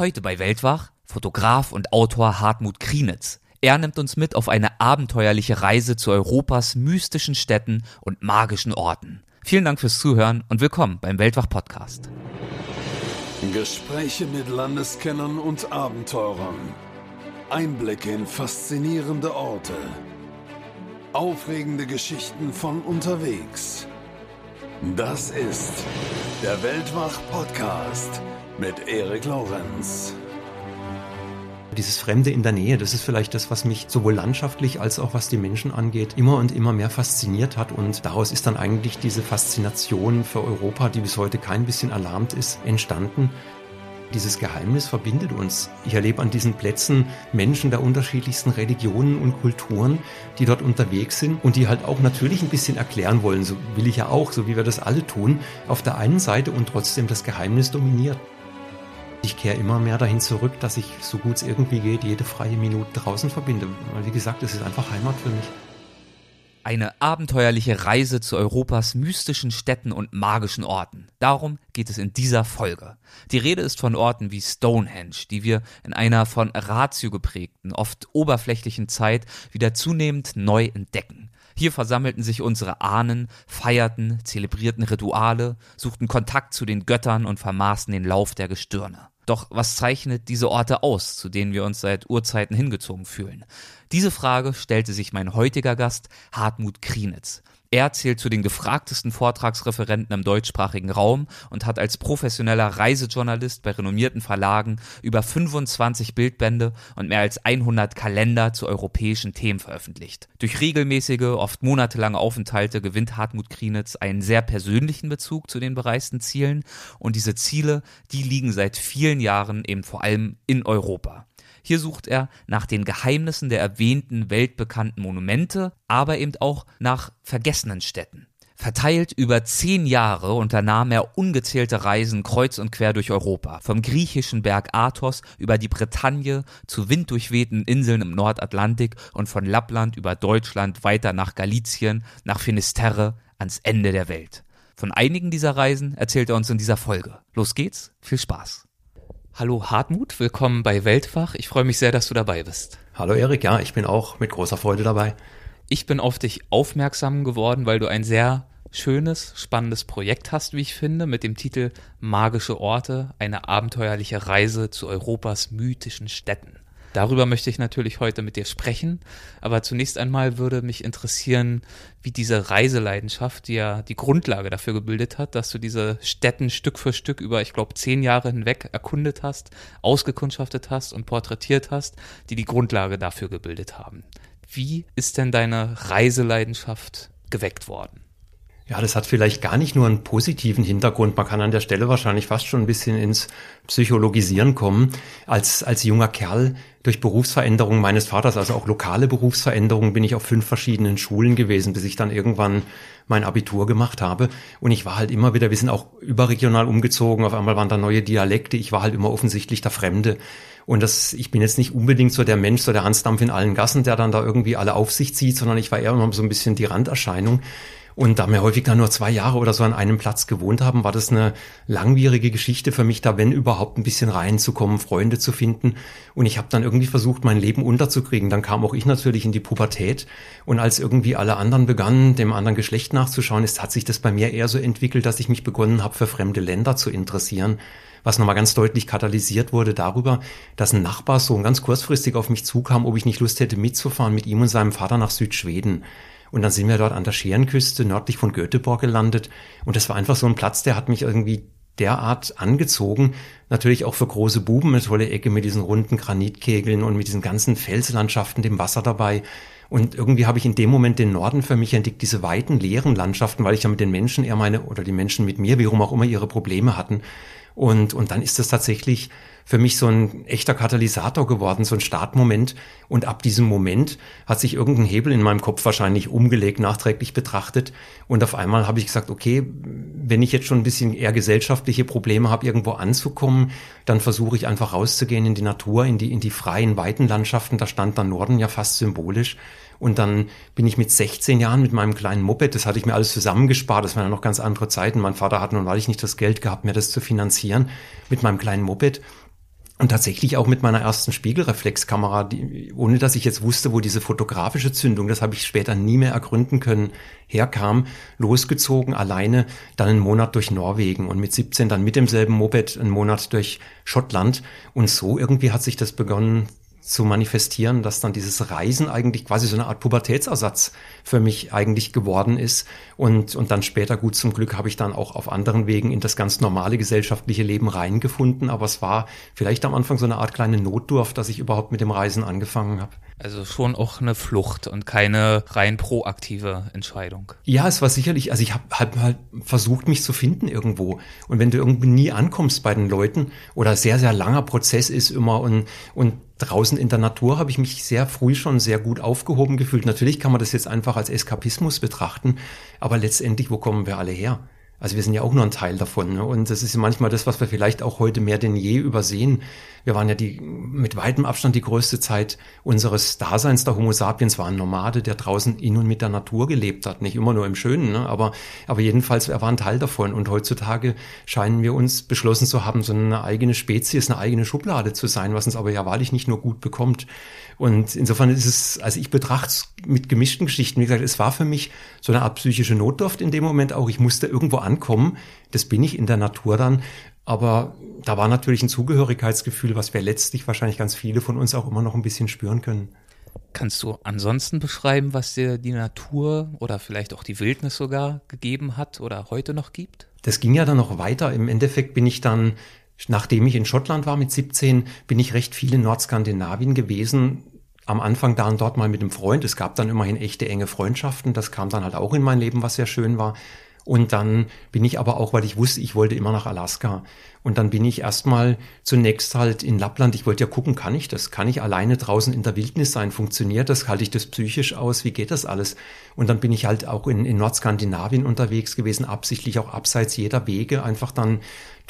Heute bei Weltwach Fotograf und Autor Hartmut Krienitz. Er nimmt uns mit auf eine abenteuerliche Reise zu Europas mystischen Städten und magischen Orten. Vielen Dank fürs Zuhören und willkommen beim Weltwach Podcast. Gespräche mit Landeskennern und Abenteurern. Einblicke in faszinierende Orte. Aufregende Geschichten von unterwegs. Das ist der Weltwach Podcast mit Erik Lorenz. Dieses Fremde in der Nähe, das ist vielleicht das, was mich sowohl landschaftlich als auch was die Menschen angeht, immer und immer mehr fasziniert hat. Und daraus ist dann eigentlich diese Faszination für Europa, die bis heute kein bisschen alarmt ist, entstanden. Dieses Geheimnis verbindet uns. Ich erlebe an diesen Plätzen Menschen der unterschiedlichsten Religionen und Kulturen, die dort unterwegs sind und die halt auch natürlich ein bisschen erklären wollen. So will ich ja auch, so wie wir das alle tun, auf der einen Seite und trotzdem das Geheimnis dominiert. Ich kehre immer mehr dahin zurück, dass ich, so gut es irgendwie geht, jede freie Minute draußen verbinde. Weil, wie gesagt, es ist einfach Heimat für mich. Eine abenteuerliche Reise zu Europas mystischen Städten und magischen Orten. Darum geht es in dieser Folge. Die Rede ist von Orten wie Stonehenge, die wir in einer von Ratio geprägten, oft oberflächlichen Zeit wieder zunehmend neu entdecken. Hier versammelten sich unsere Ahnen, feierten, zelebrierten Rituale, suchten Kontakt zu den Göttern und vermaßen den Lauf der Gestirne. Doch was zeichnet diese Orte aus, zu denen wir uns seit Urzeiten hingezogen fühlen? Diese Frage stellte sich mein heutiger Gast Hartmut Krienitz. Er zählt zu den gefragtesten Vortragsreferenten im deutschsprachigen Raum und hat als professioneller Reisejournalist bei renommierten Verlagen über 25 Bildbände und mehr als 100 Kalender zu europäischen Themen veröffentlicht. Durch regelmäßige, oft monatelange Aufenthalte gewinnt Hartmut Krienitz einen sehr persönlichen Bezug zu den bereisten Zielen und diese Ziele, die liegen seit vielen Jahren eben vor allem in Europa. Hier sucht er nach den Geheimnissen der erwähnten weltbekannten Monumente, aber eben auch nach vergessenen Städten. Verteilt über zehn Jahre unternahm er ungezählte Reisen kreuz und quer durch Europa, vom griechischen Berg Athos über die Bretagne zu winddurchwehten Inseln im Nordatlantik und von Lappland über Deutschland weiter nach Galizien, nach Finisterre, ans Ende der Welt. Von einigen dieser Reisen erzählt er uns in dieser Folge. Los geht's, viel Spaß. Hallo Hartmut, willkommen bei Weltwach. Ich freue mich sehr, dass du dabei bist. Hallo Erik, ja, ich bin auch mit großer Freude dabei. Ich bin auf dich aufmerksam geworden, weil du ein sehr schönes, spannendes Projekt hast, wie ich finde, mit dem Titel Magische Orte, eine abenteuerliche Reise zu Europas mythischen Städten. Darüber möchte ich natürlich heute mit dir sprechen, aber zunächst einmal würde mich interessieren, wie diese Reiseleidenschaft, die ja die Grundlage dafür gebildet hat, dass du diese Städten Stück für Stück über, ich glaube, zehn Jahre hinweg erkundet hast, ausgekundschaftet hast und porträtiert hast, die die Grundlage dafür gebildet haben. Wie ist denn deine Reiseleidenschaft geweckt worden? Ja, das hat vielleicht gar nicht nur einen positiven Hintergrund. Man kann an der Stelle wahrscheinlich fast schon ein bisschen ins Psychologisieren kommen. Als, als junger Kerl durch Berufsveränderungen meines Vaters, also auch lokale Berufsveränderungen, bin ich auf fünf verschiedenen Schulen gewesen, bis ich dann irgendwann mein Abitur gemacht habe. Und ich war halt immer wieder, wir sind auch überregional umgezogen, auf einmal waren da neue Dialekte, ich war halt immer offensichtlich der Fremde. Und das, ich bin jetzt nicht unbedingt so der Mensch, so der Hansdampf in allen Gassen, der dann da irgendwie alle auf sich zieht, sondern ich war eher immer so ein bisschen die Randerscheinung. Und da wir häufig dann nur zwei Jahre oder so an einem Platz gewohnt haben, war das eine langwierige Geschichte für mich, da wenn überhaupt ein bisschen reinzukommen, Freunde zu finden. Und ich habe dann irgendwie versucht, mein Leben unterzukriegen. Dann kam auch ich natürlich in die Pubertät. Und als irgendwie alle anderen begannen, dem anderen Geschlecht nachzuschauen, ist, hat sich das bei mir eher so entwickelt, dass ich mich begonnen habe, für fremde Länder zu interessieren was nochmal ganz deutlich katalysiert wurde darüber, dass ein Nachbarsohn ganz kurzfristig auf mich zukam, ob ich nicht Lust hätte mitzufahren mit ihm und seinem Vater nach Südschweden. Und dann sind wir dort an der Scherenküste nördlich von Göteborg gelandet. Und das war einfach so ein Platz, der hat mich irgendwie derart angezogen. Natürlich auch für große Buben, eine tolle Ecke mit diesen runden Granitkegeln und mit diesen ganzen Felslandschaften, dem Wasser dabei. Und irgendwie habe ich in dem Moment den Norden für mich entdeckt, diese weiten, leeren Landschaften, weil ich ja mit den Menschen eher meine, oder die Menschen mit mir, wie rum auch immer, ihre Probleme hatten. Und, und dann ist das tatsächlich für mich so ein echter Katalysator geworden, so ein Startmoment. Und ab diesem Moment hat sich irgendein Hebel in meinem Kopf wahrscheinlich umgelegt, nachträglich betrachtet. Und auf einmal habe ich gesagt, okay, wenn ich jetzt schon ein bisschen eher gesellschaftliche Probleme habe, irgendwo anzukommen, dann versuche ich einfach rauszugehen in die Natur, in die, in die freien, weiten Landschaften. Da stand dann Norden ja fast symbolisch. Und dann bin ich mit 16 Jahren mit meinem kleinen Moped, das hatte ich mir alles zusammengespart, das waren ja noch ganz andere Zeiten. Mein Vater hat nun weil ich nicht das Geld gehabt, mir das zu finanzieren, mit meinem kleinen Moped und tatsächlich auch mit meiner ersten Spiegelreflexkamera, die, ohne dass ich jetzt wusste, wo diese fotografische Zündung, das habe ich später nie mehr ergründen können, herkam, losgezogen, alleine, dann einen Monat durch Norwegen und mit 17 dann mit demselben Moped einen Monat durch Schottland. Und so irgendwie hat sich das begonnen zu manifestieren, dass dann dieses Reisen eigentlich quasi so eine Art Pubertätsersatz für mich eigentlich geworden ist. Und, und dann später, gut zum Glück, habe ich dann auch auf anderen Wegen in das ganz normale gesellschaftliche Leben reingefunden. Aber es war vielleicht am Anfang so eine Art kleine Notdurft, dass ich überhaupt mit dem Reisen angefangen habe. Also schon auch eine Flucht und keine rein proaktive Entscheidung. Ja, es war sicherlich, also ich habe hab halt versucht, mich zu finden irgendwo. Und wenn du irgendwie nie ankommst bei den Leuten oder sehr, sehr langer Prozess ist immer und, und draußen in der Natur habe ich mich sehr früh schon sehr gut aufgehoben gefühlt. Natürlich kann man das jetzt einfach als Eskapismus betrachten, aber letztendlich, wo kommen wir alle her? Also wir sind ja auch nur ein Teil davon. Ne? Und das ist manchmal das, was wir vielleicht auch heute mehr denn je übersehen. Wir waren ja die mit weitem Abstand die größte Zeit unseres Daseins der Homo sapiens war ein Nomade, der draußen in und mit der Natur gelebt hat. Nicht immer nur im Schönen, ne? aber, aber jedenfalls, er war ein Teil davon. Und heutzutage scheinen wir uns beschlossen zu haben, so eine eigene Spezies, eine eigene Schublade zu sein, was uns aber ja wahrlich nicht nur gut bekommt. Und insofern ist es, also ich betrachte es mit gemischten Geschichten. Wie gesagt, es war für mich so eine Art psychische Notdurft in dem Moment auch. Ich musste irgendwo ankommen. Das bin ich in der Natur dann. Aber da war natürlich ein Zugehörigkeitsgefühl, was wir letztlich wahrscheinlich ganz viele von uns auch immer noch ein bisschen spüren können. Kannst du ansonsten beschreiben, was dir die Natur oder vielleicht auch die Wildnis sogar gegeben hat oder heute noch gibt? Das ging ja dann noch weiter. Im Endeffekt bin ich dann, nachdem ich in Schottland war mit 17, bin ich recht viel in Nordskandinavien gewesen, am Anfang da und dort mal mit einem Freund. Es gab dann immerhin echte enge Freundschaften. Das kam dann halt auch in mein Leben, was sehr schön war. Und dann bin ich aber auch, weil ich wusste, ich wollte immer nach Alaska. Und dann bin ich erstmal zunächst halt in Lappland. Ich wollte ja gucken, kann ich das? Kann ich alleine draußen in der Wildnis sein? Funktioniert das? Halte ich das psychisch aus? Wie geht das alles? Und dann bin ich halt auch in, in Nordskandinavien unterwegs gewesen, absichtlich auch abseits jeder Wege, einfach dann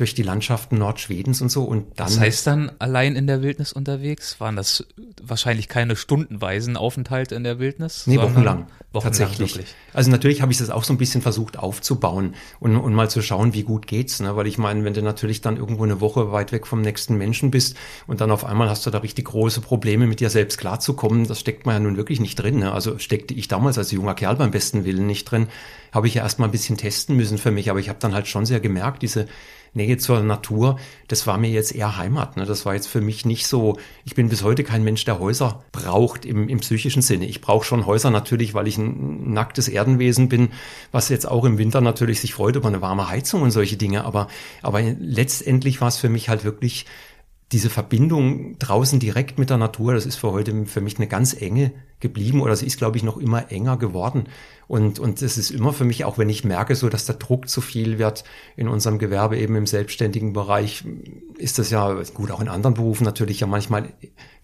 durch die Landschaften Nordschwedens und so. Und dann. Das heißt dann allein in der Wildnis unterwegs? Waren das wahrscheinlich keine stundenweisen Aufenthalte in der Wildnis? Nee, wochenlang. Wochenlang tatsächlich. Wirklich. Also natürlich habe ich das auch so ein bisschen versucht aufzubauen und, und mal zu schauen, wie gut geht's. Ne? Weil ich meine, wenn du natürlich dann irgendwo eine Woche weit weg vom nächsten Menschen bist und dann auf einmal hast du da richtig große Probleme, mit dir selbst klarzukommen, das steckt man ja nun wirklich nicht drin. Ne? Also steckte ich damals als junger Kerl beim besten Willen nicht drin, habe ich ja erstmal ein bisschen testen müssen für mich, aber ich habe dann halt schon sehr gemerkt, diese Nähe zur Natur, das war mir jetzt eher Heimat. Ne? Das war jetzt für mich nicht so, ich bin bis heute kein Mensch, der Häuser braucht im, im psychischen Sinne. Ich brauche schon Häuser natürlich, weil ich ein nacktes Erdenwesen bin, was jetzt auch im Winter natürlich sich freut über eine warme Heizung und solche Dinge. Aber, aber letztendlich war es für mich halt wirklich diese Verbindung draußen direkt mit der Natur, das ist für heute für mich eine ganz enge geblieben oder sie ist, glaube ich, noch immer enger geworden. Und, und es ist immer für mich, auch wenn ich merke, so dass der Druck zu viel wird in unserem Gewerbe, eben im selbstständigen Bereich, ist das ja gut, auch in anderen Berufen natürlich ja manchmal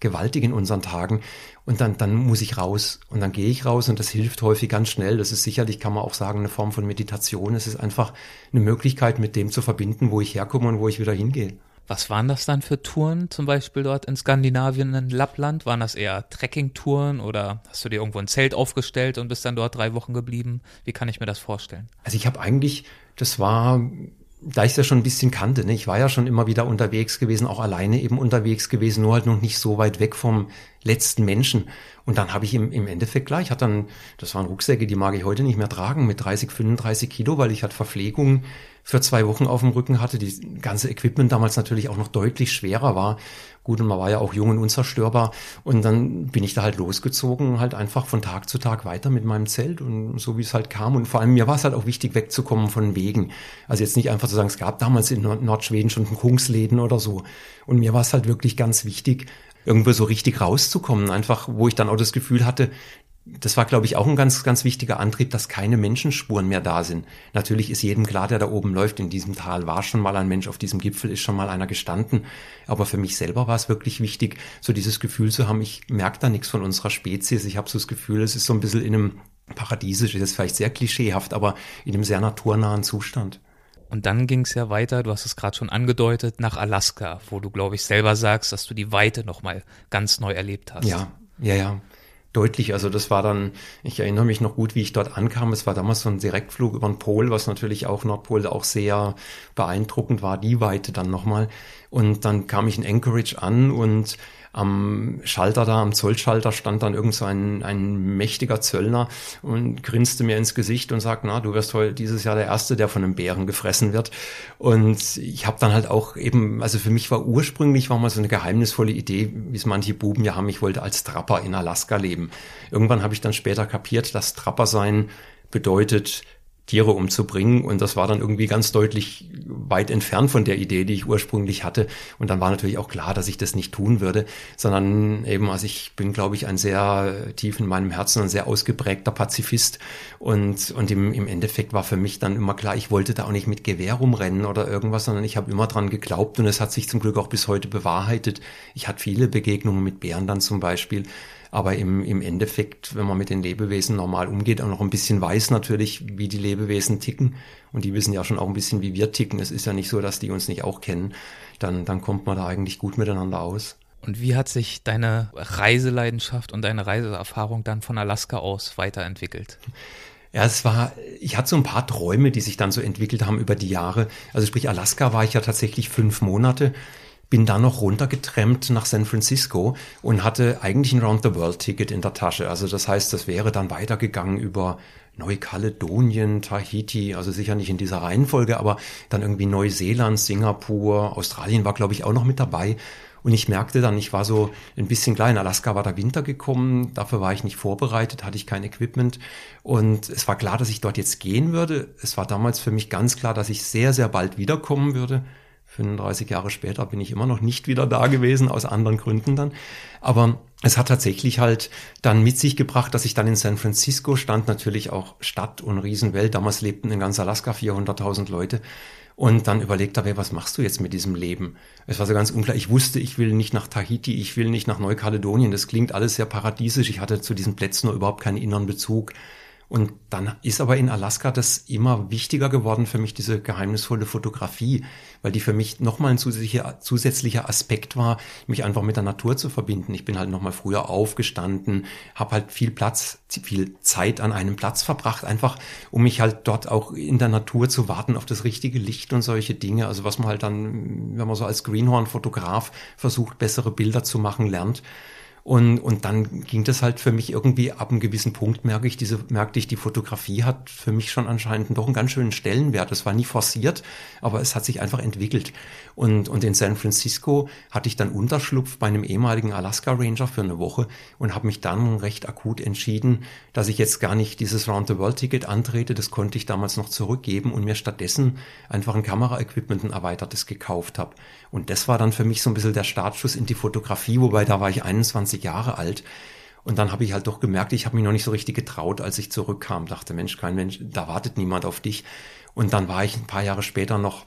gewaltig in unseren Tagen. Und dann, dann muss ich raus und dann gehe ich raus und das hilft häufig ganz schnell. Das ist sicherlich, kann man auch sagen, eine Form von Meditation. Es ist einfach eine Möglichkeit, mit dem zu verbinden, wo ich herkomme und wo ich wieder hingehe. Was waren das dann für Touren, zum Beispiel dort in Skandinavien, in Lappland? Waren das eher Trekkingtouren oder hast du dir irgendwo ein Zelt aufgestellt und bist dann dort drei Wochen geblieben? Wie kann ich mir das vorstellen? Also ich habe eigentlich, das war, da ich das schon ein bisschen kannte, ne? ich war ja schon immer wieder unterwegs gewesen, auch alleine eben unterwegs gewesen, nur halt noch nicht so weit weg vom letzten Menschen. Und dann habe ich im, im Endeffekt gleich, hat dann, das waren Rucksäcke, die mag ich heute nicht mehr tragen, mit 30, 35 Kilo, weil ich halt Verpflegung für zwei Wochen auf dem Rücken hatte. Die ganze Equipment damals natürlich auch noch deutlich schwerer war. Gut, und man war ja auch jung und unzerstörbar. Und dann bin ich da halt losgezogen, halt einfach von Tag zu Tag weiter mit meinem Zelt und so wie es halt kam. Und vor allem mir war es halt auch wichtig, wegzukommen von Wegen. Also jetzt nicht einfach zu sagen, es gab damals in Nordschweden schon Kungsläden oder so. Und mir war es halt wirklich ganz wichtig, irgendwo so richtig rauszukommen. Einfach, wo ich dann auch das Gefühl hatte, das war, glaube ich, auch ein ganz, ganz wichtiger Antrieb, dass keine Menschenspuren mehr da sind. Natürlich ist jedem klar, der da oben läuft, in diesem Tal war schon mal ein Mensch, auf diesem Gipfel ist schon mal einer gestanden. Aber für mich selber war es wirklich wichtig, so dieses Gefühl zu haben, ich merke da nichts von unserer Spezies. Ich habe so das Gefühl, es ist so ein bisschen in einem paradiesisch, ist jetzt vielleicht sehr klischeehaft, aber in einem sehr naturnahen Zustand. Und dann ging es ja weiter, du hast es gerade schon angedeutet, nach Alaska, wo du, glaube ich, selber sagst, dass du die Weite nochmal ganz neu erlebt hast. Ja, ja, ja deutlich. Also das war dann, ich erinnere mich noch gut, wie ich dort ankam. Es war damals so ein Direktflug über den Pol, was natürlich auch Nordpol auch sehr beeindruckend war, die Weite dann nochmal. Und dann kam ich in Anchorage an und am Schalter da, am Zollschalter stand dann irgend so ein, ein mächtiger Zöllner und grinste mir ins Gesicht und sagt, na, du wirst heute dieses Jahr der Erste, der von einem Bären gefressen wird. Und ich habe dann halt auch eben, also für mich war ursprünglich war mal so eine geheimnisvolle Idee, wie es manche Buben ja haben, ich wollte als Trapper in Alaska leben. Irgendwann habe ich dann später kapiert, dass Trapper sein bedeutet, Tiere umzubringen. Und das war dann irgendwie ganz deutlich weit entfernt von der Idee, die ich ursprünglich hatte. Und dann war natürlich auch klar, dass ich das nicht tun würde, sondern eben, also ich bin, glaube ich, ein sehr tief in meinem Herzen ein sehr ausgeprägter Pazifist. Und, und im, im Endeffekt war für mich dann immer klar, ich wollte da auch nicht mit Gewehr rumrennen oder irgendwas, sondern ich habe immer dran geglaubt und es hat sich zum Glück auch bis heute bewahrheitet. Ich hatte viele Begegnungen mit Bären dann zum Beispiel. Aber im, im Endeffekt, wenn man mit den Lebewesen normal umgeht, auch noch ein bisschen weiß natürlich, wie die Lebewesen ticken. Und die wissen ja schon auch ein bisschen, wie wir ticken. Es ist ja nicht so, dass die uns nicht auch kennen. Dann, dann kommt man da eigentlich gut miteinander aus. Und wie hat sich deine Reiseleidenschaft und deine Reiseerfahrung dann von Alaska aus weiterentwickelt? Ja, es war, ich hatte so ein paar Träume, die sich dann so entwickelt haben über die Jahre. Also sprich, Alaska war ich ja tatsächlich fünf Monate bin dann noch runtergetrennt nach San Francisco und hatte eigentlich ein Round-the-World-Ticket in der Tasche. Also das heißt, das wäre dann weitergegangen über Neukaledonien, Tahiti, also sicher nicht in dieser Reihenfolge, aber dann irgendwie Neuseeland, Singapur, Australien war, glaube ich, auch noch mit dabei. Und ich merkte dann, ich war so ein bisschen klein. Alaska war der Winter gekommen, dafür war ich nicht vorbereitet, hatte ich kein Equipment. Und es war klar, dass ich dort jetzt gehen würde. Es war damals für mich ganz klar, dass ich sehr, sehr bald wiederkommen würde. 35 Jahre später bin ich immer noch nicht wieder da gewesen, aus anderen Gründen dann. Aber es hat tatsächlich halt dann mit sich gebracht, dass ich dann in San Francisco stand, natürlich auch Stadt und Riesenwelt. Damals lebten in ganz Alaska 400.000 Leute. Und dann überlegt habe, was machst du jetzt mit diesem Leben? Es war so ganz unklar. Ich wusste, ich will nicht nach Tahiti, ich will nicht nach Neukaledonien. Das klingt alles sehr paradiesisch. Ich hatte zu diesen Plätzen nur überhaupt keinen inneren Bezug. Und dann ist aber in Alaska das immer wichtiger geworden für mich, diese geheimnisvolle Fotografie, weil die für mich nochmal ein zusätzlicher, zusätzlicher Aspekt war, mich einfach mit der Natur zu verbinden. Ich bin halt nochmal früher aufgestanden, habe halt viel Platz, viel Zeit an einem Platz verbracht, einfach um mich halt dort auch in der Natur zu warten auf das richtige Licht und solche Dinge. Also was man halt dann, wenn man so als Greenhorn-Fotograf versucht, bessere Bilder zu machen, lernt. Und, und dann ging das halt für mich irgendwie ab einem gewissen Punkt, merke ich, diese, merkte ich, die Fotografie hat für mich schon anscheinend doch einen ganz schönen Stellenwert. Es war nie forciert, aber es hat sich einfach entwickelt. Und, und in San Francisco hatte ich dann Unterschlupf bei einem ehemaligen Alaska Ranger für eine Woche und habe mich dann recht akut entschieden, dass ich jetzt gar nicht dieses Round-the-World-Ticket antrete. Das konnte ich damals noch zurückgeben und mir stattdessen einfach ein Kameraequipment, ein erweitertes gekauft habe. Und das war dann für mich so ein bisschen der Startschuss in die Fotografie, wobei da war ich 21 Jahre alt. Und dann habe ich halt doch gemerkt, ich habe mich noch nicht so richtig getraut, als ich zurückkam. Dachte, Mensch, kein Mensch, da wartet niemand auf dich. Und dann war ich ein paar Jahre später noch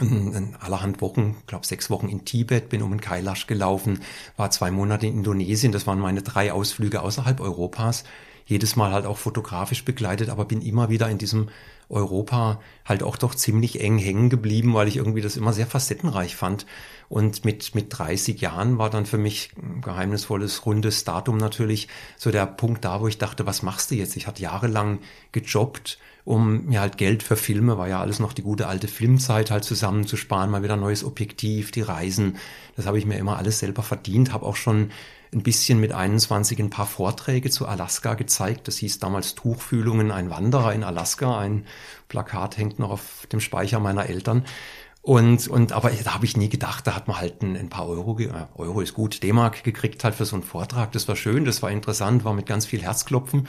in allerhand Wochen, glaube sechs Wochen in Tibet, bin um den Kailash gelaufen, war zwei Monate in Indonesien. Das waren meine drei Ausflüge außerhalb Europas. Jedes Mal halt auch fotografisch begleitet, aber bin immer wieder in diesem Europa halt auch doch ziemlich eng hängen geblieben, weil ich irgendwie das immer sehr facettenreich fand. Und mit, mit 30 Jahren war dann für mich ein geheimnisvolles, rundes Datum natürlich so der Punkt da, wo ich dachte, was machst du jetzt? Ich hatte jahrelang gejobbt, um mir halt Geld für Filme, war ja alles noch die gute alte Filmzeit halt zusammenzusparen, mal wieder neues Objektiv, die Reisen. Das habe ich mir immer alles selber verdient, habe auch schon ein bisschen mit 21 ein paar Vorträge zu Alaska gezeigt. Das hieß damals Tuchfühlungen, ein Wanderer in Alaska. Ein Plakat hängt noch auf dem Speicher meiner Eltern. Und, und aber da habe ich nie gedacht, da hat man halt ein, ein paar Euro, äh, Euro ist gut, D-Mark gekriegt halt für so einen Vortrag. Das war schön, das war interessant, war mit ganz viel Herzklopfen.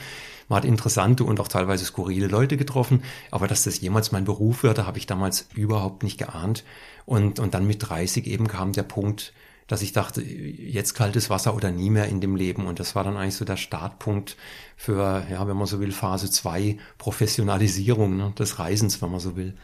Man hat interessante und auch teilweise skurrile Leute getroffen. Aber dass das jemals mein Beruf würde, habe ich damals überhaupt nicht geahnt. Und, und dann mit 30 eben kam der Punkt, dass ich dachte, jetzt kaltes Wasser oder nie mehr in dem Leben. Und das war dann eigentlich so der Startpunkt für, ja, wenn man so will, Phase 2 Professionalisierung ne, des Reisens, wenn man so will.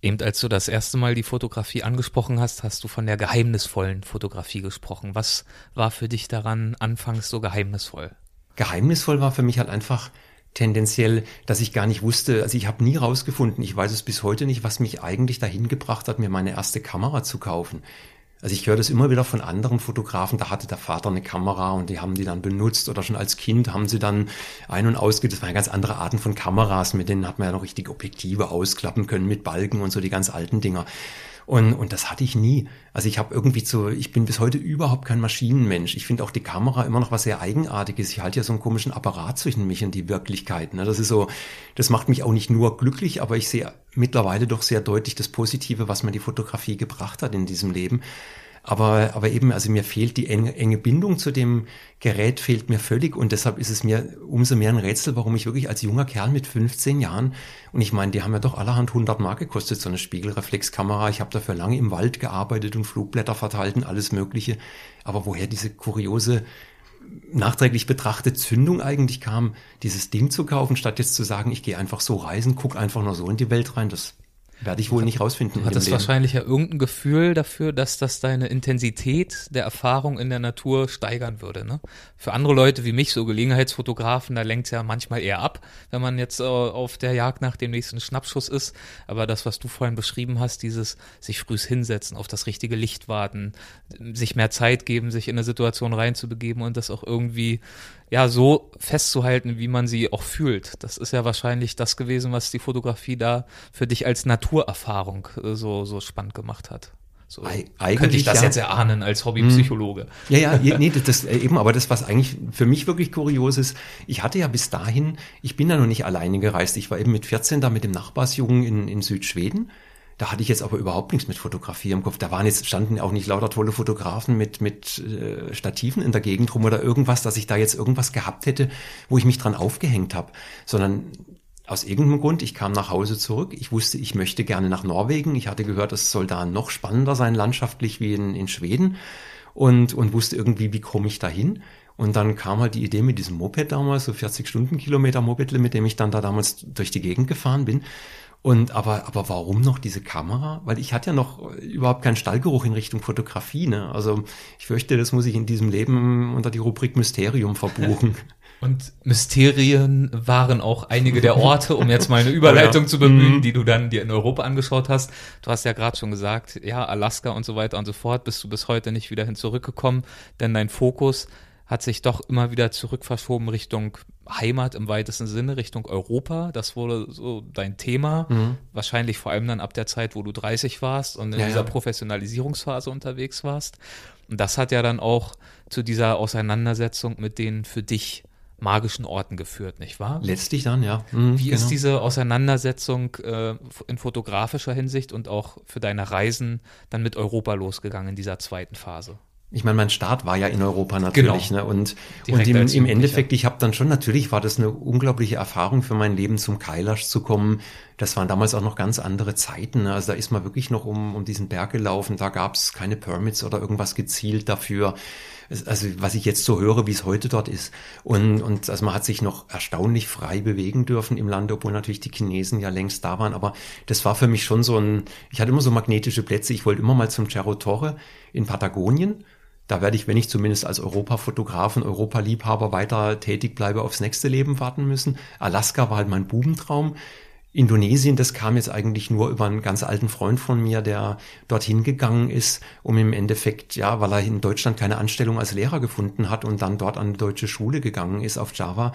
Eben als du das erste Mal die Fotografie angesprochen hast, hast du von der geheimnisvollen Fotografie gesprochen. Was war für dich daran anfangs so geheimnisvoll? Geheimnisvoll war für mich halt einfach tendenziell, dass ich gar nicht wusste, also ich habe nie rausgefunden, ich weiß es bis heute nicht, was mich eigentlich dahin gebracht hat, mir meine erste Kamera zu kaufen. Also ich höre das immer wieder von anderen Fotografen, da hatte der Vater eine Kamera und die haben die dann benutzt oder schon als Kind haben sie dann ein- und ausge, das waren ganz andere Arten von Kameras, mit denen hat man ja noch richtig Objektive ausklappen können mit Balken und so die ganz alten Dinger. Und, und das hatte ich nie. Also ich habe irgendwie so, ich bin bis heute überhaupt kein Maschinenmensch. Ich finde auch die Kamera immer noch was sehr Eigenartiges. Ich halte ja so einen komischen Apparat zwischen mich und die Wirklichkeit. Ne? Das ist so, das macht mich auch nicht nur glücklich, aber ich sehe mittlerweile doch sehr deutlich das Positive, was mir die Fotografie gebracht hat in diesem Leben. Aber, aber eben, also mir fehlt die enge, enge Bindung zu dem Gerät, fehlt mir völlig. Und deshalb ist es mir umso mehr ein Rätsel, warum ich wirklich als junger Kerl mit 15 Jahren, und ich meine, die haben ja doch allerhand 100 Mark gekostet, so eine Spiegelreflexkamera. Ich habe dafür lange im Wald gearbeitet und Flugblätter verteilt und alles Mögliche. Aber woher diese kuriose nachträglich betrachtet Zündung eigentlich kam, dieses Ding zu kaufen, statt jetzt zu sagen, ich gehe einfach so reisen, guck einfach nur so in die Welt rein, das werde ich wohl nicht rausfinden. Du hattest wahrscheinlich ja irgendein Gefühl dafür, dass das deine Intensität der Erfahrung in der Natur steigern würde. Ne? Für andere Leute wie mich, so Gelegenheitsfotografen, da lenkt ja manchmal eher ab, wenn man jetzt äh, auf der Jagd nach dem nächsten Schnappschuss ist. Aber das, was du vorhin beschrieben hast, dieses sich frühs hinsetzen, auf das richtige Licht warten, sich mehr Zeit geben, sich in eine Situation reinzubegeben und das auch irgendwie ja so festzuhalten, wie man sie auch fühlt. Das ist ja wahrscheinlich das gewesen, was die Fotografie da für dich als Naturerfahrung äh, so, so spannend gemacht hat. So eigentlich könnte ich das ja. jetzt erahnen als Hobbypsychologe. Hm. Ja, ja, nee, das, das äh, eben, aber das, was eigentlich für mich wirklich kurios ist, ich hatte ja bis dahin, ich bin ja noch nicht alleine gereist. Ich war eben mit 14 da mit dem Nachbarsjungen in, in Südschweden da hatte ich jetzt aber überhaupt nichts mit Fotografie im Kopf. Da waren jetzt, standen auch nicht lauter tolle Fotografen mit, mit äh, Stativen in der Gegend rum oder irgendwas, dass ich da jetzt irgendwas gehabt hätte, wo ich mich dran aufgehängt habe. Sondern aus irgendeinem Grund, ich kam nach Hause zurück. Ich wusste, ich möchte gerne nach Norwegen. Ich hatte gehört, es soll da noch spannender sein, landschaftlich wie in, in Schweden. Und, und wusste irgendwie, wie komme ich da hin. Und dann kam halt die Idee mit diesem Moped damals, so 40 Stundenkilometer Moped, mit dem ich dann da damals durch die Gegend gefahren bin. Und aber, aber warum noch diese Kamera? Weil ich hatte ja noch überhaupt keinen Stallgeruch in Richtung Fotografie. Ne? Also ich fürchte, das muss ich in diesem Leben unter die Rubrik Mysterium verbuchen. Und Mysterien waren auch einige der Orte, um jetzt mal eine Überleitung oh ja. zu bemühen, mhm. die du dann dir in Europa angeschaut hast. Du hast ja gerade schon gesagt, ja, Alaska und so weiter und so fort, bist du bis heute nicht wieder hin zurückgekommen, denn dein Fokus hat sich doch immer wieder zurückverschoben Richtung Heimat im weitesten Sinne, Richtung Europa. Das wurde so dein Thema. Mhm. Wahrscheinlich vor allem dann ab der Zeit, wo du 30 warst und in ja, dieser ja. Professionalisierungsphase unterwegs warst. Und das hat ja dann auch zu dieser Auseinandersetzung mit den für dich magischen Orten geführt, nicht wahr? Letztlich dann, ja. Mhm, Wie genau. ist diese Auseinandersetzung äh, in fotografischer Hinsicht und auch für deine Reisen dann mit Europa losgegangen in dieser zweiten Phase? Ich meine, mein Start war ja in Europa natürlich. Genau. Ne? Und, und im, im Endeffekt, ich habe dann schon, natürlich war das eine unglaubliche Erfahrung für mein Leben, zum Kailash zu kommen. Das waren damals auch noch ganz andere Zeiten. Ne? Also da ist man wirklich noch um, um diesen Berg gelaufen. Da gab es keine Permits oder irgendwas gezielt dafür. Also was ich jetzt so höre, wie es heute dort ist. Und, und also man hat sich noch erstaunlich frei bewegen dürfen im Land, obwohl natürlich die Chinesen ja längst da waren. Aber das war für mich schon so ein, ich hatte immer so magnetische Plätze. Ich wollte immer mal zum Cerro Torre in Patagonien da werde ich, wenn ich zumindest als Europafotograf und Europaliebhaber weiter tätig bleibe, aufs nächste Leben warten müssen. Alaska war halt mein Bubentraum. Indonesien, das kam jetzt eigentlich nur über einen ganz alten Freund von mir, der dorthin gegangen ist, um im Endeffekt, ja, weil er in Deutschland keine Anstellung als Lehrer gefunden hat und dann dort an eine deutsche Schule gegangen ist auf Java,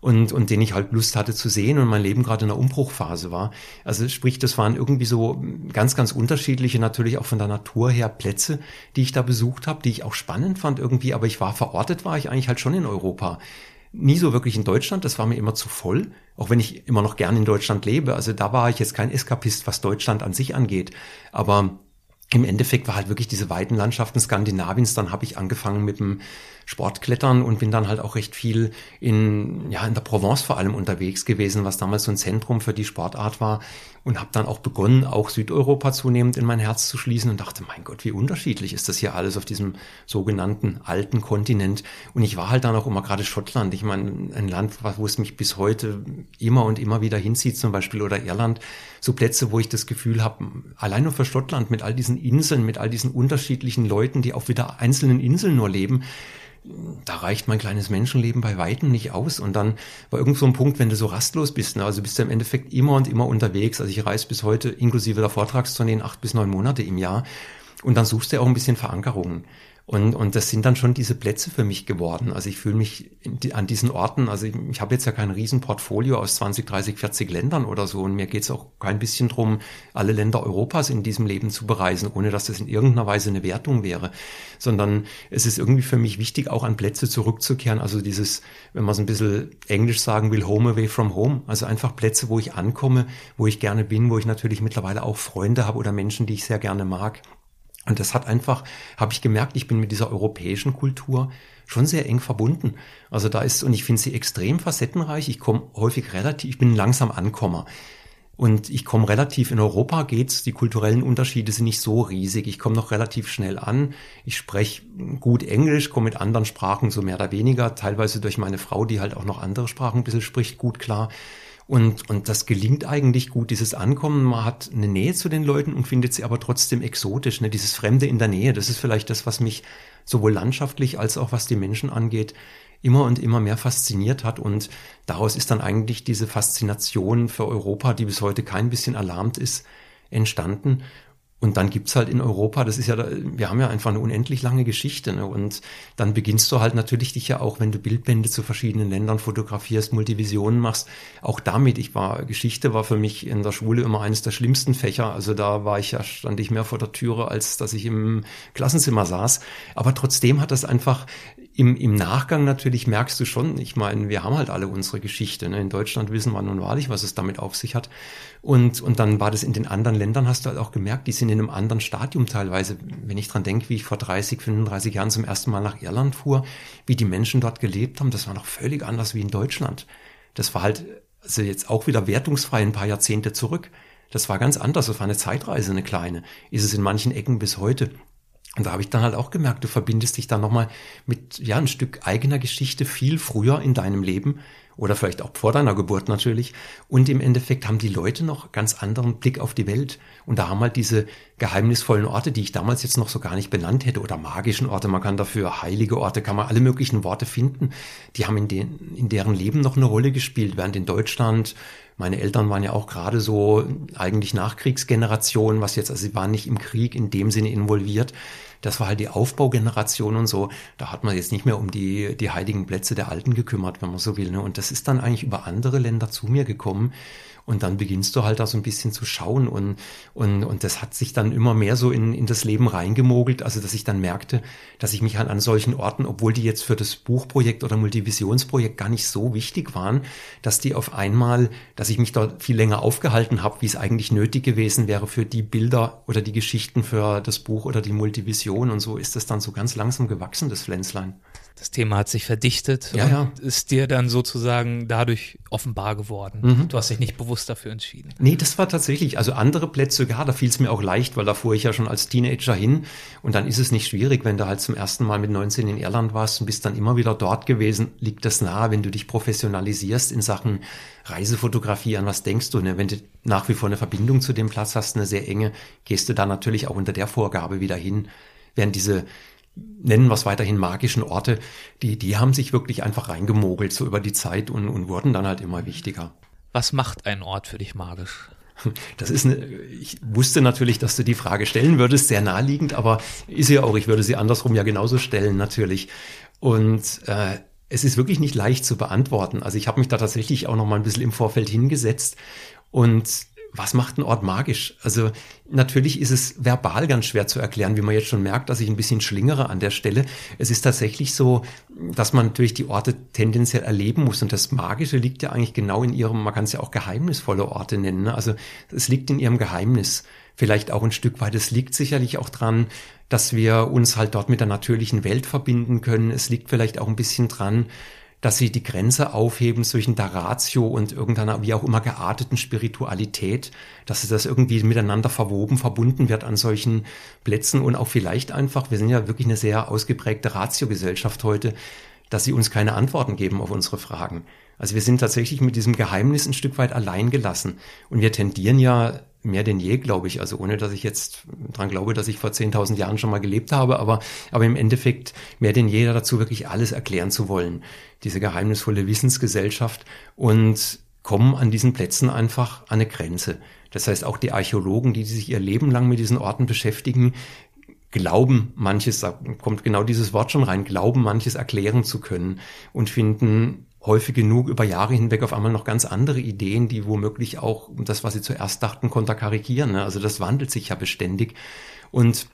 und, und den ich halt Lust hatte zu sehen und mein Leben gerade in der Umbruchphase war. Also sprich, das waren irgendwie so ganz, ganz unterschiedliche, natürlich auch von der Natur her Plätze, die ich da besucht habe, die ich auch spannend fand irgendwie, aber ich war verortet, war ich eigentlich halt schon in Europa. Nie so wirklich in Deutschland, das war mir immer zu voll, auch wenn ich immer noch gern in Deutschland lebe. Also da war ich jetzt kein Eskapist, was Deutschland an sich angeht. Aber im Endeffekt war halt wirklich diese weiten Landschaften Skandinaviens. Dann habe ich angefangen mit dem Sportklettern und bin dann halt auch recht viel in, ja, in der Provence vor allem unterwegs gewesen, was damals so ein Zentrum für die Sportart war und habe dann auch begonnen, auch Südeuropa zunehmend in mein Herz zu schließen und dachte, mein Gott, wie unterschiedlich ist das hier alles auf diesem sogenannten alten Kontinent. Und ich war halt dann auch immer gerade Schottland. Ich meine, ein Land, wo es mich bis heute immer und immer wieder hinzieht, zum Beispiel, oder Irland. So Plätze, wo ich das Gefühl habe, allein nur für Schottland mit all diesen Inseln, mit all diesen unterschiedlichen Leuten, die auf wieder einzelnen Inseln nur leben, da reicht mein kleines Menschenleben bei Weitem nicht aus. Und dann war irgend so ein Punkt, wenn du so rastlos bist, ne? also bist du im Endeffekt immer und immer unterwegs. Also ich reise bis heute inklusive der Vortragstourneen acht bis neun Monate im Jahr. Und dann suchst du auch ein bisschen Verankerungen. Und, und das sind dann schon diese Plätze für mich geworden. Also ich fühle mich die, an diesen Orten, also ich, ich habe jetzt ja kein Riesenportfolio aus 20, 30, 40 Ländern oder so. Und mir geht es auch kein bisschen drum, alle Länder Europas in diesem Leben zu bereisen, ohne dass das in irgendeiner Weise eine Wertung wäre. Sondern es ist irgendwie für mich wichtig, auch an Plätze zurückzukehren. Also dieses, wenn man es ein bisschen Englisch sagen will, home away from home. Also einfach Plätze, wo ich ankomme, wo ich gerne bin, wo ich natürlich mittlerweile auch Freunde habe oder Menschen, die ich sehr gerne mag. Und das hat einfach, habe ich gemerkt, ich bin mit dieser europäischen Kultur schon sehr eng verbunden. Also da ist, und ich finde sie extrem facettenreich. Ich komme häufig relativ, ich bin langsam Ankommer. Und ich komme relativ, in Europa geht's, die kulturellen Unterschiede sind nicht so riesig. Ich komme noch relativ schnell an. Ich spreche gut Englisch, komme mit anderen Sprachen so mehr oder weniger, teilweise durch meine Frau, die halt auch noch andere Sprachen ein bisschen spricht, gut klar. Und, und das gelingt eigentlich gut, dieses Ankommen. Man hat eine Nähe zu den Leuten und findet sie aber trotzdem exotisch. Ne? Dieses Fremde in der Nähe, das ist vielleicht das, was mich sowohl landschaftlich als auch was die Menschen angeht, immer und immer mehr fasziniert hat. Und daraus ist dann eigentlich diese Faszination für Europa, die bis heute kein bisschen alarmt ist, entstanden. Und dann gibt's halt in Europa, das ist ja, wir haben ja einfach eine unendlich lange Geschichte. Ne? Und dann beginnst du halt natürlich dich ja auch, wenn du Bildbände zu verschiedenen Ländern fotografierst, Multivisionen machst, auch damit. Ich war, Geschichte war für mich in der Schule immer eines der schlimmsten Fächer. Also da war ich ja, stand ich mehr vor der Türe, als dass ich im Klassenzimmer saß. Aber trotzdem hat das einfach im, im Nachgang natürlich merkst du schon, ich meine, wir haben halt alle unsere Geschichte. Ne? In Deutschland wissen wir nun wahrlich, was es damit auf sich hat. Und, und dann war das in den anderen Ländern, hast du halt auch gemerkt, die sind in einem anderen Stadium teilweise. Wenn ich dran denke, wie ich vor 30, 35 Jahren zum ersten Mal nach Irland fuhr, wie die Menschen dort gelebt haben, das war noch völlig anders wie in Deutschland. Das war halt, also jetzt auch wieder wertungsfrei ein paar Jahrzehnte zurück. Das war ganz anders. Das war eine Zeitreise, eine kleine. Ist es in manchen Ecken bis heute. Und da habe ich dann halt auch gemerkt, du verbindest dich dann nochmal mit ja ein Stück eigener Geschichte viel früher in deinem Leben oder vielleicht auch vor deiner Geburt natürlich. Und im Endeffekt haben die Leute noch ganz anderen Blick auf die Welt. Und da haben halt diese geheimnisvollen Orte, die ich damals jetzt noch so gar nicht benannt hätte, oder magischen Orte, man kann dafür heilige Orte, kann man alle möglichen Worte finden, die haben in, den, in deren Leben noch eine Rolle gespielt, während in Deutschland meine Eltern waren ja auch gerade so eigentlich Nachkriegsgeneration, was jetzt, also sie waren nicht im Krieg in dem Sinne involviert. Das war halt die Aufbaugeneration und so. Da hat man jetzt nicht mehr um die, die heiligen Plätze der Alten gekümmert, wenn man so will. Ne? Und das ist dann eigentlich über andere Länder zu mir gekommen. Und dann beginnst du halt da so ein bisschen zu schauen und, und, und das hat sich dann immer mehr so in, in das Leben reingemogelt, also dass ich dann merkte, dass ich mich halt an solchen Orten, obwohl die jetzt für das Buchprojekt oder Multivisionsprojekt gar nicht so wichtig waren, dass die auf einmal, dass ich mich dort viel länger aufgehalten habe, wie es eigentlich nötig gewesen wäre für die Bilder oder die Geschichten für das Buch oder die Multivision. Und so ist das dann so ganz langsam gewachsen, das Pflänzlein das Thema hat sich verdichtet ja, und ja. ist dir dann sozusagen dadurch offenbar geworden. Mhm. Du hast dich nicht bewusst dafür entschieden. Nee, das war tatsächlich, also andere Plätze, ja, da fiel es mir auch leicht, weil da fuhr ich ja schon als Teenager hin und dann ist es nicht schwierig, wenn du halt zum ersten Mal mit 19 in Irland warst und bist dann immer wieder dort gewesen, liegt das nahe, wenn du dich professionalisierst in Sachen Reisefotografie, an was denkst du, ne? wenn du nach wie vor eine Verbindung zu dem Platz hast, eine sehr enge, gehst du da natürlich auch unter der Vorgabe wieder hin, während diese nennen wir es weiterhin magischen Orte, die, die haben sich wirklich einfach reingemogelt, so über die Zeit und, und wurden dann halt immer wichtiger. Was macht ein Ort für dich magisch? Das ist eine, ich wusste natürlich, dass du die Frage stellen würdest, sehr naheliegend, aber ist ja auch, ich würde sie andersrum ja genauso stellen, natürlich. Und äh, es ist wirklich nicht leicht zu beantworten. Also ich habe mich da tatsächlich auch noch mal ein bisschen im Vorfeld hingesetzt und was macht ein Ort magisch? Also natürlich ist es verbal ganz schwer zu erklären, wie man jetzt schon merkt, dass ich ein bisschen schlingere an der Stelle. Es ist tatsächlich so, dass man natürlich die Orte tendenziell erleben muss und das Magische liegt ja eigentlich genau in ihrem, man kann es ja auch geheimnisvolle Orte nennen. Ne? Also es liegt in ihrem Geheimnis. Vielleicht auch ein Stück weit. Es liegt sicherlich auch dran, dass wir uns halt dort mit der natürlichen Welt verbinden können. Es liegt vielleicht auch ein bisschen dran, dass sie die Grenze aufheben zwischen der Ratio und irgendeiner wie auch immer gearteten Spiritualität, dass sie das irgendwie miteinander verwoben, verbunden wird an solchen Plätzen und auch vielleicht einfach, wir sind ja wirklich eine sehr ausgeprägte Ratio-Gesellschaft heute, dass sie uns keine Antworten geben auf unsere Fragen. Also wir sind tatsächlich mit diesem Geheimnis ein Stück weit allein gelassen. Und wir tendieren ja mehr denn je, glaube ich. Also ohne, dass ich jetzt dran glaube, dass ich vor 10.000 Jahren schon mal gelebt habe, aber, aber im Endeffekt mehr denn je dazu, wirklich alles erklären zu wollen. Diese geheimnisvolle Wissensgesellschaft und kommen an diesen Plätzen einfach an eine Grenze. Das heißt, auch die Archäologen, die sich ihr Leben lang mit diesen Orten beschäftigen, glauben manches, da kommt genau dieses Wort schon rein, glauben manches erklären zu können und finden häufig genug über Jahre hinweg auf einmal noch ganz andere Ideen, die womöglich auch das, was sie zuerst dachten, konterkarikieren. Ne? Also das wandelt sich ja beständig. Und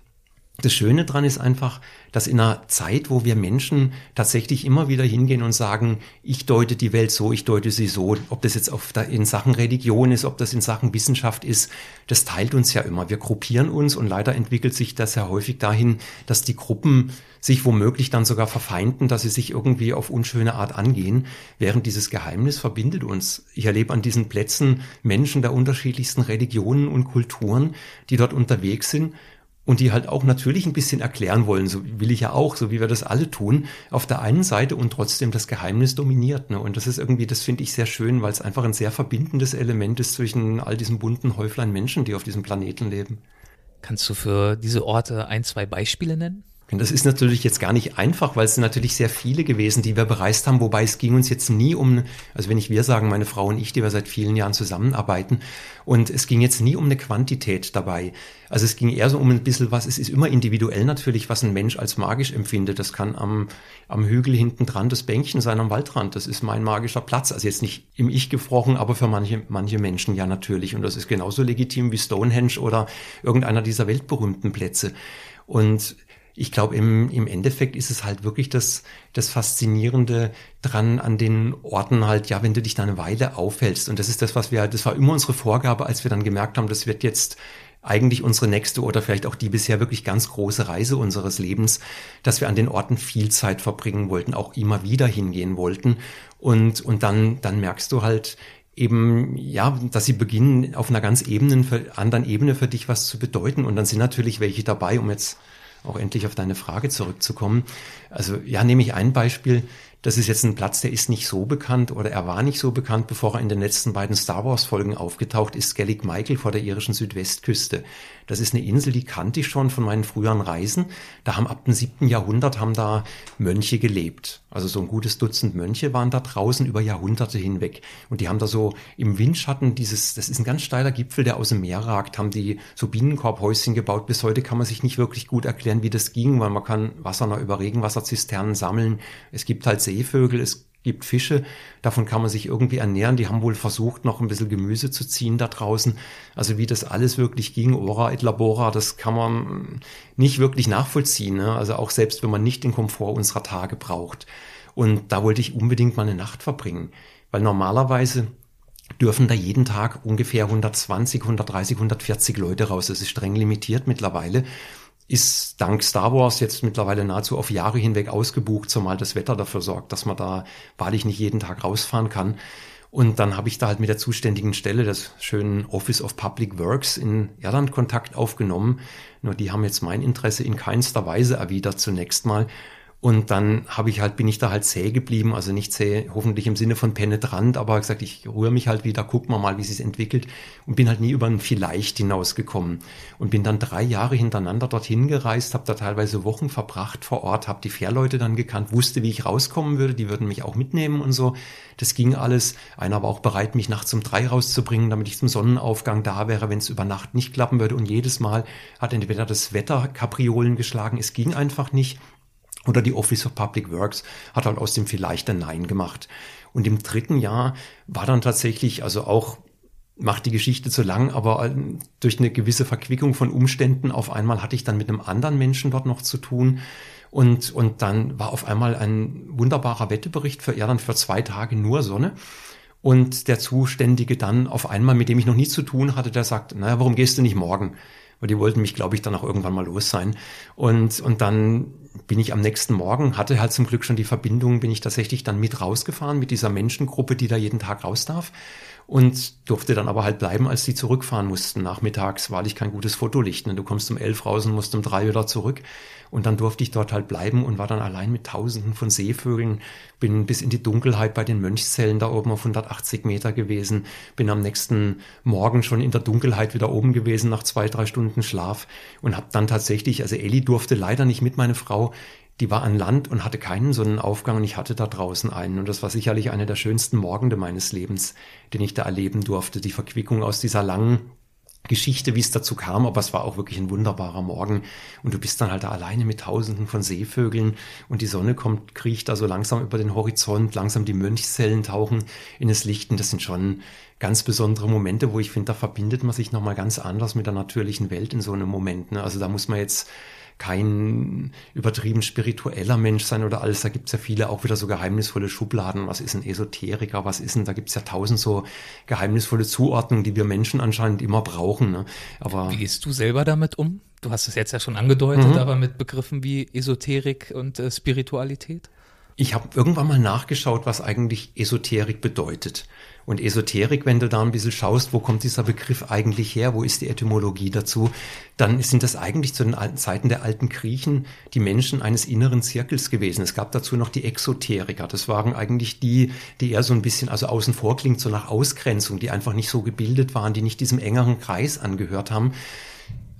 das Schöne dran ist einfach, dass in einer Zeit, wo wir Menschen tatsächlich immer wieder hingehen und sagen, ich deute die Welt so, ich deute sie so, ob das jetzt auf der, in Sachen Religion ist, ob das in Sachen Wissenschaft ist, das teilt uns ja immer. Wir gruppieren uns und leider entwickelt sich das ja häufig dahin, dass die Gruppen sich womöglich dann sogar verfeinden, dass sie sich irgendwie auf unschöne Art angehen, während dieses Geheimnis verbindet uns. Ich erlebe an diesen Plätzen Menschen der unterschiedlichsten Religionen und Kulturen, die dort unterwegs sind und die halt auch natürlich ein bisschen erklären wollen, so will ich ja auch, so wie wir das alle tun, auf der einen Seite und trotzdem das Geheimnis dominiert. Ne? Und das ist irgendwie, das finde ich sehr schön, weil es einfach ein sehr verbindendes Element ist zwischen all diesen bunten Häuflein Menschen, die auf diesem Planeten leben. Kannst du für diese Orte ein, zwei Beispiele nennen? Und das ist natürlich jetzt gar nicht einfach, weil es sind natürlich sehr viele gewesen, die wir bereist haben, wobei es ging uns jetzt nie um, also wenn ich wir sagen, meine Frau und ich, die wir seit vielen Jahren zusammenarbeiten, und es ging jetzt nie um eine Quantität dabei. Also es ging eher so um ein bisschen was, es ist immer individuell natürlich, was ein Mensch als magisch empfindet. Das kann am, am Hügel hinten dran das Bänkchen sein, am Waldrand. Das ist mein magischer Platz. Also jetzt nicht im Ich gesprochen, aber für manche, manche Menschen ja natürlich. Und das ist genauso legitim wie Stonehenge oder irgendeiner dieser weltberühmten Plätze. Und ich glaube, im, im Endeffekt ist es halt wirklich das, das Faszinierende dran an den Orten halt, ja, wenn du dich da eine Weile aufhältst. Und das ist das, was wir, das war immer unsere Vorgabe, als wir dann gemerkt haben, das wird jetzt eigentlich unsere nächste oder vielleicht auch die bisher wirklich ganz große Reise unseres Lebens, dass wir an den Orten viel Zeit verbringen wollten, auch immer wieder hingehen wollten. Und, und dann, dann merkst du halt, eben, ja, dass sie beginnen, auf einer ganz Ebenen, anderen Ebene für dich was zu bedeuten. Und dann sind natürlich welche dabei, um jetzt auch endlich auf deine Frage zurückzukommen. Also ja, nehme ich ein Beispiel. Das ist jetzt ein Platz, der ist nicht so bekannt oder er war nicht so bekannt, bevor er in den letzten beiden Star Wars Folgen aufgetaucht ist, Skellig Michael vor der irischen Südwestküste. Das ist eine Insel, die kannte ich schon von meinen früheren Reisen. Da haben ab dem siebten Jahrhundert haben da Mönche gelebt. Also so ein gutes Dutzend Mönche waren da draußen über Jahrhunderte hinweg. Und die haben da so im Windschatten dieses, das ist ein ganz steiler Gipfel, der aus dem Meer ragt, haben die so Bienenkorbhäuschen gebaut. Bis heute kann man sich nicht wirklich gut erklären, wie das ging, weil man kann Wasser noch über Regenwasserzisternen sammeln. Es gibt halt Seevögel, es gibt Fische, davon kann man sich irgendwie ernähren. Die haben wohl versucht, noch ein bisschen Gemüse zu ziehen da draußen. Also wie das alles wirklich ging, ora et labora, das kann man nicht wirklich nachvollziehen. Ne? Also auch selbst wenn man nicht den Komfort unserer Tage braucht. Und da wollte ich unbedingt mal eine Nacht verbringen, weil normalerweise dürfen da jeden Tag ungefähr 120, 130, 140 Leute raus. Das ist streng limitiert mittlerweile ist dank Star Wars jetzt mittlerweile nahezu auf Jahre hinweg ausgebucht, zumal das Wetter dafür sorgt, dass man da wahrlich nicht jeden Tag rausfahren kann. Und dann habe ich da halt mit der zuständigen Stelle des schönen Office of Public Works in Irland Kontakt aufgenommen. Nur die haben jetzt mein Interesse in keinster Weise erwidert zunächst mal. Und dann habe ich halt, bin ich da halt zäh geblieben, also nicht zäh, hoffentlich im Sinne von penetrant, aber gesagt, ich rühre mich halt wieder, guck mal mal, wie es sich entwickelt und bin halt nie über ein Vielleicht hinausgekommen und bin dann drei Jahre hintereinander dorthin gereist, habe da teilweise Wochen verbracht vor Ort, habe die Fährleute dann gekannt, wusste, wie ich rauskommen würde, die würden mich auch mitnehmen und so. Das ging alles. Einer war auch bereit, mich nachts um drei rauszubringen, damit ich zum Sonnenaufgang da wäre, wenn es über Nacht nicht klappen würde. Und jedes Mal hat entweder das Wetter Kapriolen geschlagen, es ging einfach nicht oder die Office of Public Works hat halt aus dem vielleicht ein Nein gemacht. Und im dritten Jahr war dann tatsächlich, also auch macht die Geschichte zu lang, aber äh, durch eine gewisse Verquickung von Umständen auf einmal hatte ich dann mit einem anderen Menschen dort noch zu tun. Und, und dann war auf einmal ein wunderbarer Wettebericht für Irland für zwei Tage nur Sonne. Und der Zuständige dann auf einmal, mit dem ich noch nie zu tun hatte, der sagt, naja, warum gehst du nicht morgen? Weil die wollten mich, glaube ich, dann auch irgendwann mal los sein. Und, und dann bin ich am nächsten Morgen, hatte halt zum Glück schon die Verbindung, bin ich tatsächlich dann mit rausgefahren mit dieser Menschengruppe, die da jeden Tag raus darf und durfte dann aber halt bleiben, als die zurückfahren mussten. Nachmittags war ich kein gutes Fotolicht. Ne? Du kommst um elf raus und musst um drei wieder zurück. Und dann durfte ich dort halt bleiben und war dann allein mit Tausenden von Seevögeln. Bin bis in die Dunkelheit bei den Mönchszellen da oben auf 180 Meter gewesen. Bin am nächsten Morgen schon in der Dunkelheit wieder oben gewesen nach zwei, drei Stunden Schlaf und habe dann tatsächlich, also Elli durfte leider nicht mit, meine Frau, die war an Land und hatte keinen Sonnenaufgang und ich hatte da draußen einen. Und das war sicherlich einer der schönsten Morgende meines Lebens, den ich da erleben durfte. Die Verquickung aus dieser langen Geschichte, wie es dazu kam, aber es war auch wirklich ein wunderbarer Morgen. Und du bist dann halt da alleine mit Tausenden von Seevögeln und die Sonne kommt, kriecht da so langsam über den Horizont, langsam die Mönchszellen tauchen in das Licht und das sind schon ganz besondere Momente, wo ich finde, da verbindet man sich nochmal ganz anders mit der natürlichen Welt in so einem Moment. Ne? Also da muss man jetzt kein übertrieben spiritueller Mensch sein oder alles. Da gibt's ja viele auch wieder so geheimnisvolle Schubladen. Was ist ein Esoteriker? Was ist denn? Da gibt's ja tausend so geheimnisvolle Zuordnungen, die wir Menschen anscheinend immer brauchen. Ne? Aber Wie gehst du selber damit um? Du hast es jetzt ja schon angedeutet, mhm. aber mit Begriffen wie Esoterik und äh, Spiritualität? Ich habe irgendwann mal nachgeschaut, was eigentlich Esoterik bedeutet. Und Esoterik, wenn du da ein bisschen schaust, wo kommt dieser Begriff eigentlich her, wo ist die Etymologie dazu, dann sind das eigentlich zu den alten Zeiten der alten Griechen die Menschen eines inneren Zirkels gewesen. Es gab dazu noch die Exoteriker. Das waren eigentlich die, die eher so ein bisschen, also außen vor klingt, so nach Ausgrenzung, die einfach nicht so gebildet waren, die nicht diesem engeren Kreis angehört haben.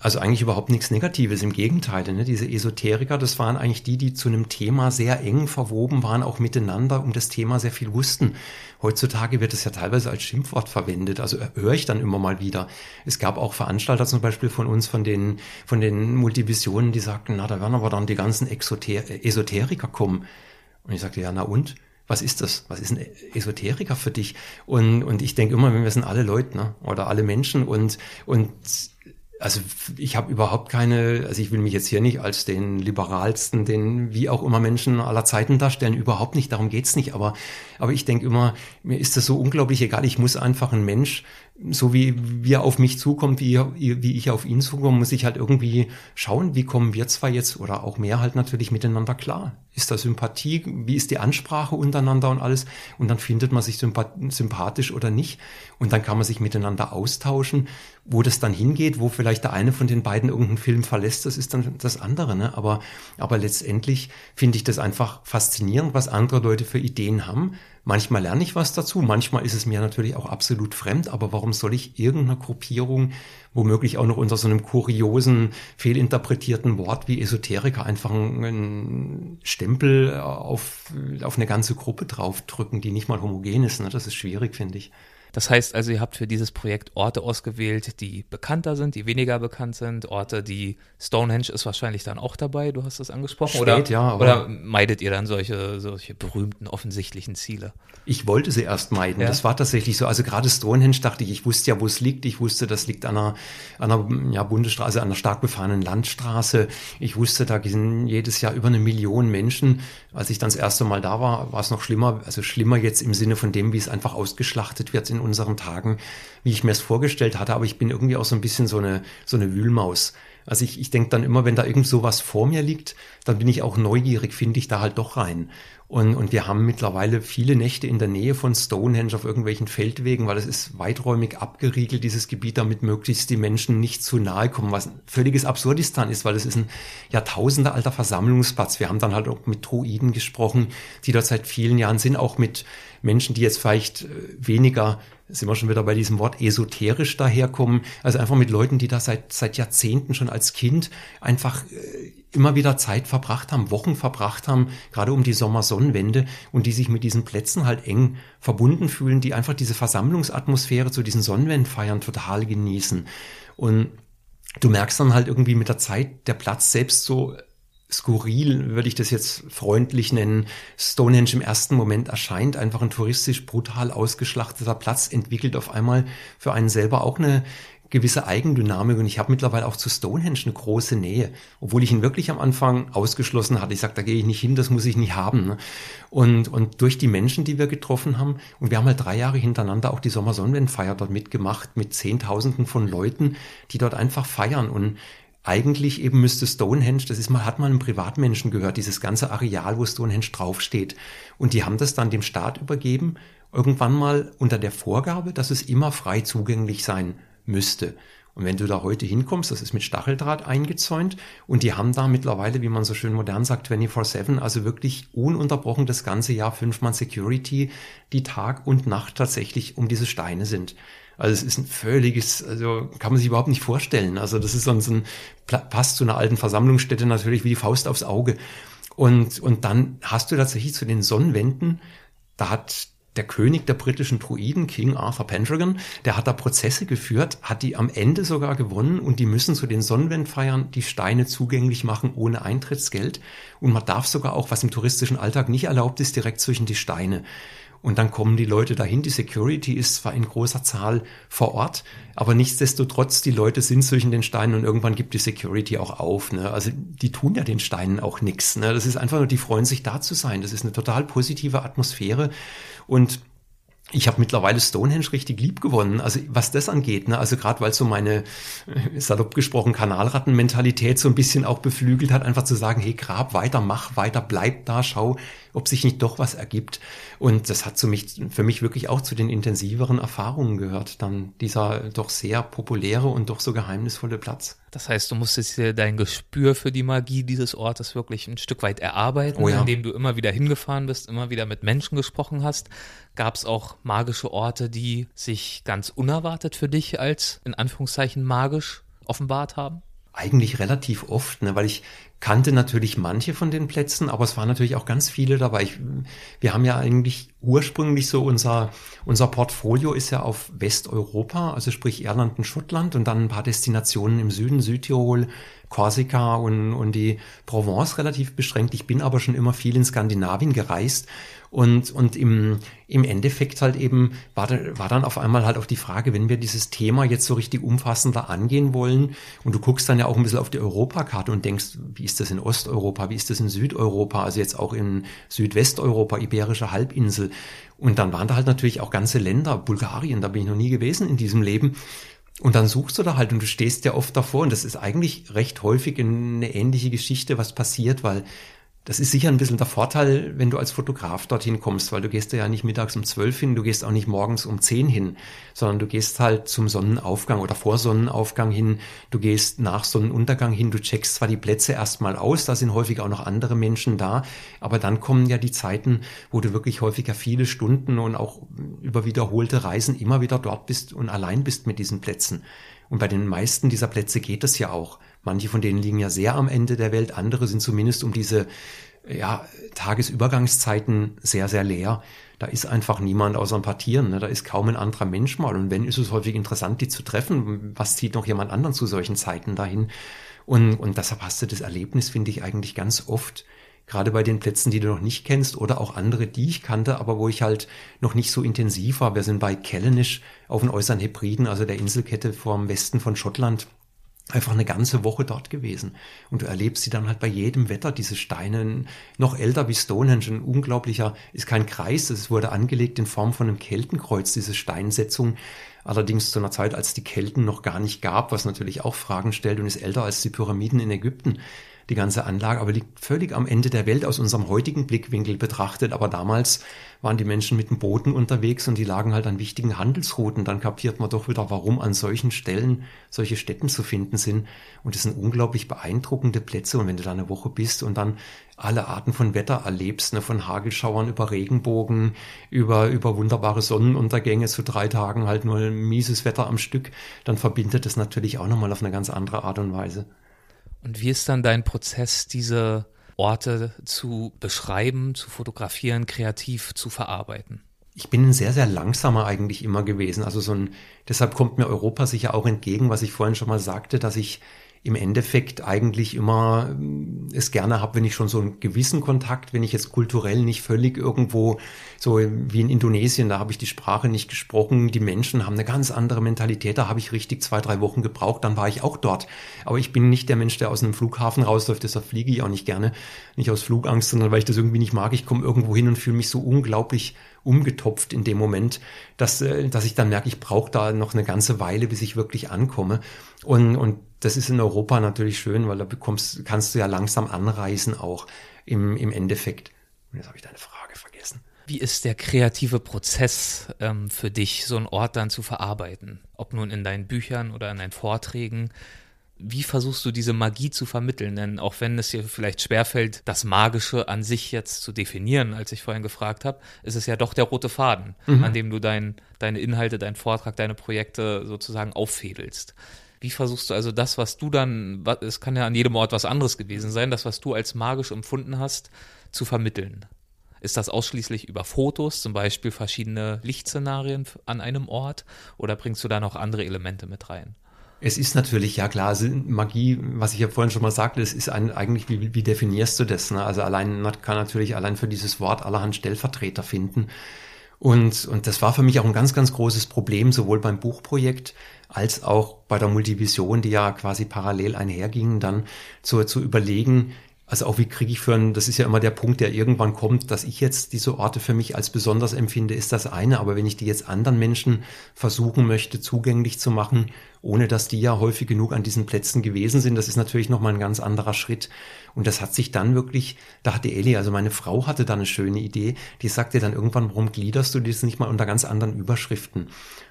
Also eigentlich überhaupt nichts Negatives, im Gegenteil. Ne? Diese Esoteriker, das waren eigentlich die, die zu einem Thema sehr eng verwoben waren, auch miteinander, um das Thema sehr viel wussten. Heutzutage wird es ja teilweise als Schimpfwort verwendet, also höre ich dann immer mal wieder. Es gab auch Veranstalter zum Beispiel von uns, von den, von den Multivisionen, die sagten, na, da werden aber dann die ganzen Exoter Esoteriker kommen. Und ich sagte, ja, na und? was ist das? Was ist ein Esoteriker für dich? Und, und ich denke immer, wir sind alle Leute, ne? Oder alle Menschen und, und also ich habe überhaupt keine, also ich will mich jetzt hier nicht als den liberalsten, den wie auch immer Menschen aller Zeiten darstellen, überhaupt nicht, darum geht's nicht, aber, aber ich denke immer, mir ist das so unglaublich egal, ich muss einfach ein Mensch so wie, wie er auf mich zukommt, wie, wie ich auf ihn zukomme, muss ich halt irgendwie schauen, wie kommen wir zwei jetzt oder auch mehr halt natürlich miteinander klar. Ist da Sympathie? Wie ist die Ansprache untereinander und alles? Und dann findet man sich sympathisch oder nicht. Und dann kann man sich miteinander austauschen. Wo das dann hingeht, wo vielleicht der eine von den beiden irgendeinen Film verlässt, das ist dann das andere. Ne? Aber, aber letztendlich finde ich das einfach faszinierend, was andere Leute für Ideen haben Manchmal lerne ich was dazu, manchmal ist es mir natürlich auch absolut fremd, aber warum soll ich irgendeiner Gruppierung, womöglich auch noch unter so einem kuriosen, fehlinterpretierten Wort wie Esoteriker einfach einen Stempel auf, auf eine ganze Gruppe draufdrücken, die nicht mal homogen ist? Ne? Das ist schwierig, finde ich. Das heißt also, ihr habt für dieses Projekt Orte ausgewählt, die bekannter sind, die weniger bekannt sind, Orte, die Stonehenge ist wahrscheinlich dann auch dabei, du hast das angesprochen, Spät, oder, ja, oder meidet ihr dann solche, solche berühmten, offensichtlichen Ziele? Ich wollte sie erst meiden, ja? das war tatsächlich so, also gerade Stonehenge dachte ich, ich wusste ja, wo es liegt, ich wusste, das liegt an einer, an einer ja, Bundesstraße, an einer stark befahrenen Landstraße, ich wusste, da sind jedes Jahr über eine Million Menschen, als ich dann das erste Mal da war, war es noch schlimmer, also schlimmer jetzt im Sinne von dem, wie es einfach ausgeschlachtet wird in unseren Tagen, wie ich mir es vorgestellt hatte, aber ich bin irgendwie auch so ein bisschen so eine, so eine Wühlmaus. Also ich, ich denke dann immer, wenn da irgend so was vor mir liegt, dann bin ich auch neugierig, finde ich da halt doch rein. Und, und wir haben mittlerweile viele Nächte in der Nähe von Stonehenge auf irgendwelchen Feldwegen, weil es ist weiträumig abgeriegelt, dieses Gebiet, damit möglichst die Menschen nicht zu nahe kommen, was ein völliges Absurdistan ist, weil es ist ein Jahrtausende alter Versammlungsplatz. Wir haben dann halt auch mit Druiden gesprochen, die dort seit vielen Jahren sind, auch mit Menschen, die jetzt vielleicht äh, weniger sind wir schon wieder bei diesem Wort esoterisch daherkommen. Also einfach mit Leuten, die da seit, seit Jahrzehnten schon als Kind einfach äh, immer wieder Zeit verbracht haben, Wochen verbracht haben, gerade um die Sommersonnenwende und die sich mit diesen Plätzen halt eng verbunden fühlen, die einfach diese Versammlungsatmosphäre zu diesen Sonnenwendenfeiern total genießen. Und du merkst dann halt irgendwie mit der Zeit, der Platz selbst so skurril, würde ich das jetzt freundlich nennen. Stonehenge im ersten Moment erscheint einfach ein touristisch brutal ausgeschlachteter Platz, entwickelt auf einmal für einen selber auch eine gewisse Eigendynamik und ich habe mittlerweile auch zu Stonehenge eine große Nähe, obwohl ich ihn wirklich am Anfang ausgeschlossen hatte. Ich sage, da gehe ich nicht hin, das muss ich nicht haben. Ne? Und, und durch die Menschen, die wir getroffen haben, und wir haben halt drei Jahre hintereinander auch die Sommersonnenwendfeier dort mitgemacht mit Zehntausenden von Leuten, die dort einfach feiern und eigentlich eben müsste Stonehenge, das ist mal, hat mal einem Privatmenschen gehört, dieses ganze Areal, wo Stonehenge draufsteht. Und die haben das dann dem Staat übergeben, irgendwann mal unter der Vorgabe, dass es immer frei zugänglich sein müsste. Und wenn du da heute hinkommst, das ist mit Stacheldraht eingezäunt und die haben da mittlerweile, wie man so schön modern sagt, 24-7, also wirklich ununterbrochen das ganze Jahr fünfmal Security, die Tag und Nacht tatsächlich um diese Steine sind. Also es ist ein völliges, also kann man sich überhaupt nicht vorstellen. Also das ist sonst ein, passt zu einer alten Versammlungsstätte natürlich wie die Faust aufs Auge. Und, und dann hast du tatsächlich zu den Sonnenwänden, da hat der König der britischen Druiden, King Arthur Pendragon, der hat da Prozesse geführt, hat die am Ende sogar gewonnen und die müssen zu den Sonnenwendfeiern die Steine zugänglich machen ohne Eintrittsgeld. Und man darf sogar auch, was im touristischen Alltag nicht erlaubt ist, direkt zwischen die Steine. Und dann kommen die Leute dahin. Die Security ist zwar in großer Zahl vor Ort, aber nichtsdestotrotz, die Leute sind zwischen den Steinen und irgendwann gibt die Security auch auf. Ne? Also die tun ja den Steinen auch nichts. Ne? Das ist einfach nur, die freuen sich da zu sein. Das ist eine total positive Atmosphäre. Und ich habe mittlerweile Stonehenge richtig lieb gewonnen. Also was das angeht, ne? also gerade weil so meine, äh, salopp gesprochen, Kanalrattenmentalität so ein bisschen auch beflügelt hat, einfach zu sagen, hey, grab weiter, mach weiter, bleib da, schau, ob sich nicht doch was ergibt. Und das hat zu mich, für mich wirklich auch zu den intensiveren Erfahrungen gehört, dann dieser doch sehr populäre und doch so geheimnisvolle Platz. Das heißt, du musstest dir dein Gespür für die Magie dieses Ortes wirklich ein Stück weit erarbeiten, oh ja. indem du immer wieder hingefahren bist, immer wieder mit Menschen gesprochen hast. Gab es auch magische Orte, die sich ganz unerwartet für dich als in Anführungszeichen magisch offenbart haben? Eigentlich relativ oft, ne, weil ich kannte natürlich manche von den Plätzen, aber es waren natürlich auch ganz viele dabei. Ich, wir haben ja eigentlich ursprünglich so unser, unser Portfolio ist ja auf Westeuropa, also sprich Irland und Schottland und dann ein paar Destinationen im Süden, Südtirol, Korsika und, und die Provence relativ beschränkt. Ich bin aber schon immer viel in Skandinavien gereist und, und im, im Endeffekt halt eben war, war dann auf einmal halt auch die Frage, wenn wir dieses Thema jetzt so richtig umfassender angehen wollen und du guckst dann ja auch ein bisschen auf die Europakarte und denkst, wie ist das in Osteuropa, wie ist das in Südeuropa, also jetzt auch in Südwesteuropa, Iberische Halbinsel. Und dann waren da halt natürlich auch ganze Länder, Bulgarien, da bin ich noch nie gewesen in diesem Leben. Und dann suchst du da halt und du stehst ja oft davor und das ist eigentlich recht häufig eine ähnliche Geschichte, was passiert, weil das ist sicher ein bisschen der Vorteil, wenn du als Fotograf dorthin kommst, weil du gehst ja nicht mittags um zwölf hin, du gehst auch nicht morgens um zehn hin, sondern du gehst halt zum Sonnenaufgang oder vor Sonnenaufgang hin, du gehst nach Sonnenuntergang hin, du checkst zwar die Plätze erstmal aus, da sind häufig auch noch andere Menschen da, aber dann kommen ja die Zeiten, wo du wirklich häufiger viele Stunden und auch über wiederholte Reisen immer wieder dort bist und allein bist mit diesen Plätzen. Und bei den meisten dieser Plätze geht es ja auch. Manche von denen liegen ja sehr am Ende der Welt, andere sind zumindest um diese ja, Tagesübergangszeiten sehr, sehr leer. Da ist einfach niemand außer ein paar Tieren. Ne? Da ist kaum ein anderer Mensch mal. Und wenn, ist es häufig interessant, die zu treffen. Was zieht noch jemand anderen zu solchen Zeiten dahin? Und, und deshalb hast du das Erlebnis, finde ich, eigentlich ganz oft, gerade bei den Plätzen, die du noch nicht kennst oder auch andere, die ich kannte, aber wo ich halt noch nicht so intensiv war. Wir sind bei Kellenish auf den Äußeren Hebriden, also der Inselkette vom Westen von Schottland einfach eine ganze Woche dort gewesen. Und du erlebst sie dann halt bei jedem Wetter, diese Steine, noch älter wie Stonehenge, ein unglaublicher, ist kein Kreis, es wurde angelegt in Form von einem Keltenkreuz, diese Steinsetzung. Allerdings zu einer Zeit, als die Kelten noch gar nicht gab, was natürlich auch Fragen stellt und ist älter als die Pyramiden in Ägypten die ganze Anlage, aber liegt völlig am Ende der Welt aus unserem heutigen Blickwinkel betrachtet. Aber damals waren die Menschen mit dem Booten unterwegs und die lagen halt an wichtigen Handelsrouten. Dann kapiert man doch wieder, warum an solchen Stellen solche Städten zu finden sind. Und es sind unglaublich beeindruckende Plätze. Und wenn du da eine Woche bist und dann alle Arten von Wetter erlebst, ne, von Hagelschauern über Regenbogen, über, über wunderbare Sonnenuntergänge zu drei Tagen halt nur mieses Wetter am Stück, dann verbindet es natürlich auch nochmal auf eine ganz andere Art und Weise. Und wie ist dann dein Prozess, diese Orte zu beschreiben, zu fotografieren, kreativ zu verarbeiten? Ich bin ein sehr, sehr langsamer eigentlich immer gewesen. Also so ein, deshalb kommt mir Europa sicher auch entgegen, was ich vorhin schon mal sagte, dass ich im Endeffekt eigentlich immer äh, es gerne habe, wenn ich schon so einen gewissen Kontakt, wenn ich jetzt kulturell nicht völlig irgendwo, so wie in Indonesien, da habe ich die Sprache nicht gesprochen, die Menschen haben eine ganz andere Mentalität, da habe ich richtig zwei, drei Wochen gebraucht, dann war ich auch dort. Aber ich bin nicht der Mensch, der aus einem Flughafen rausläuft, deshalb fliege ich auch nicht gerne, nicht aus Flugangst, sondern weil ich das irgendwie nicht mag. Ich komme irgendwo hin und fühle mich so unglaublich umgetopft in dem Moment, dass, äh, dass ich dann merke, ich brauche da noch eine ganze Weile, bis ich wirklich ankomme. Und, und das ist in Europa natürlich schön, weil da bekommst, kannst du ja langsam anreisen auch im, im Endeffekt. Und jetzt habe ich deine Frage vergessen. Wie ist der kreative Prozess ähm, für dich, so einen Ort dann zu verarbeiten? Ob nun in deinen Büchern oder in deinen Vorträgen wie versuchst du diese Magie zu vermitteln? Denn auch wenn es dir vielleicht schwerfällt, das Magische an sich jetzt zu definieren, als ich vorhin gefragt habe, ist es ja doch der rote Faden, mhm. an dem du dein, deine Inhalte, deinen Vortrag, deine Projekte sozusagen auffädelst. Wie versuchst du also das, was du dann, es kann ja an jedem Ort was anderes gewesen sein, das, was du als magisch empfunden hast, zu vermitteln? Ist das ausschließlich über Fotos, zum Beispiel verschiedene Lichtszenarien an einem Ort, oder bringst du da noch andere Elemente mit rein? Es ist natürlich, ja klar, Magie, was ich ja vorhin schon mal sagte, es ist ein, eigentlich, wie, wie definierst du das? Ne? Also allein, man kann natürlich allein für dieses Wort allerhand Stellvertreter finden. Und, und das war für mich auch ein ganz, ganz großes Problem, sowohl beim Buchprojekt als auch bei der Multivision, die ja quasi parallel einhergingen, dann zu, zu überlegen, also auch wie kriege ich für einen, das ist ja immer der Punkt, der irgendwann kommt, dass ich jetzt diese Orte für mich als besonders empfinde, ist das eine. Aber wenn ich die jetzt anderen Menschen versuchen möchte, zugänglich zu machen, ohne dass die ja häufig genug an diesen Plätzen gewesen sind, das ist natürlich nochmal ein ganz anderer Schritt. Und das hat sich dann wirklich, da hatte Ellie, also meine Frau hatte da eine schöne Idee, die sagte dann irgendwann, warum gliederst du das nicht mal unter ganz anderen Überschriften?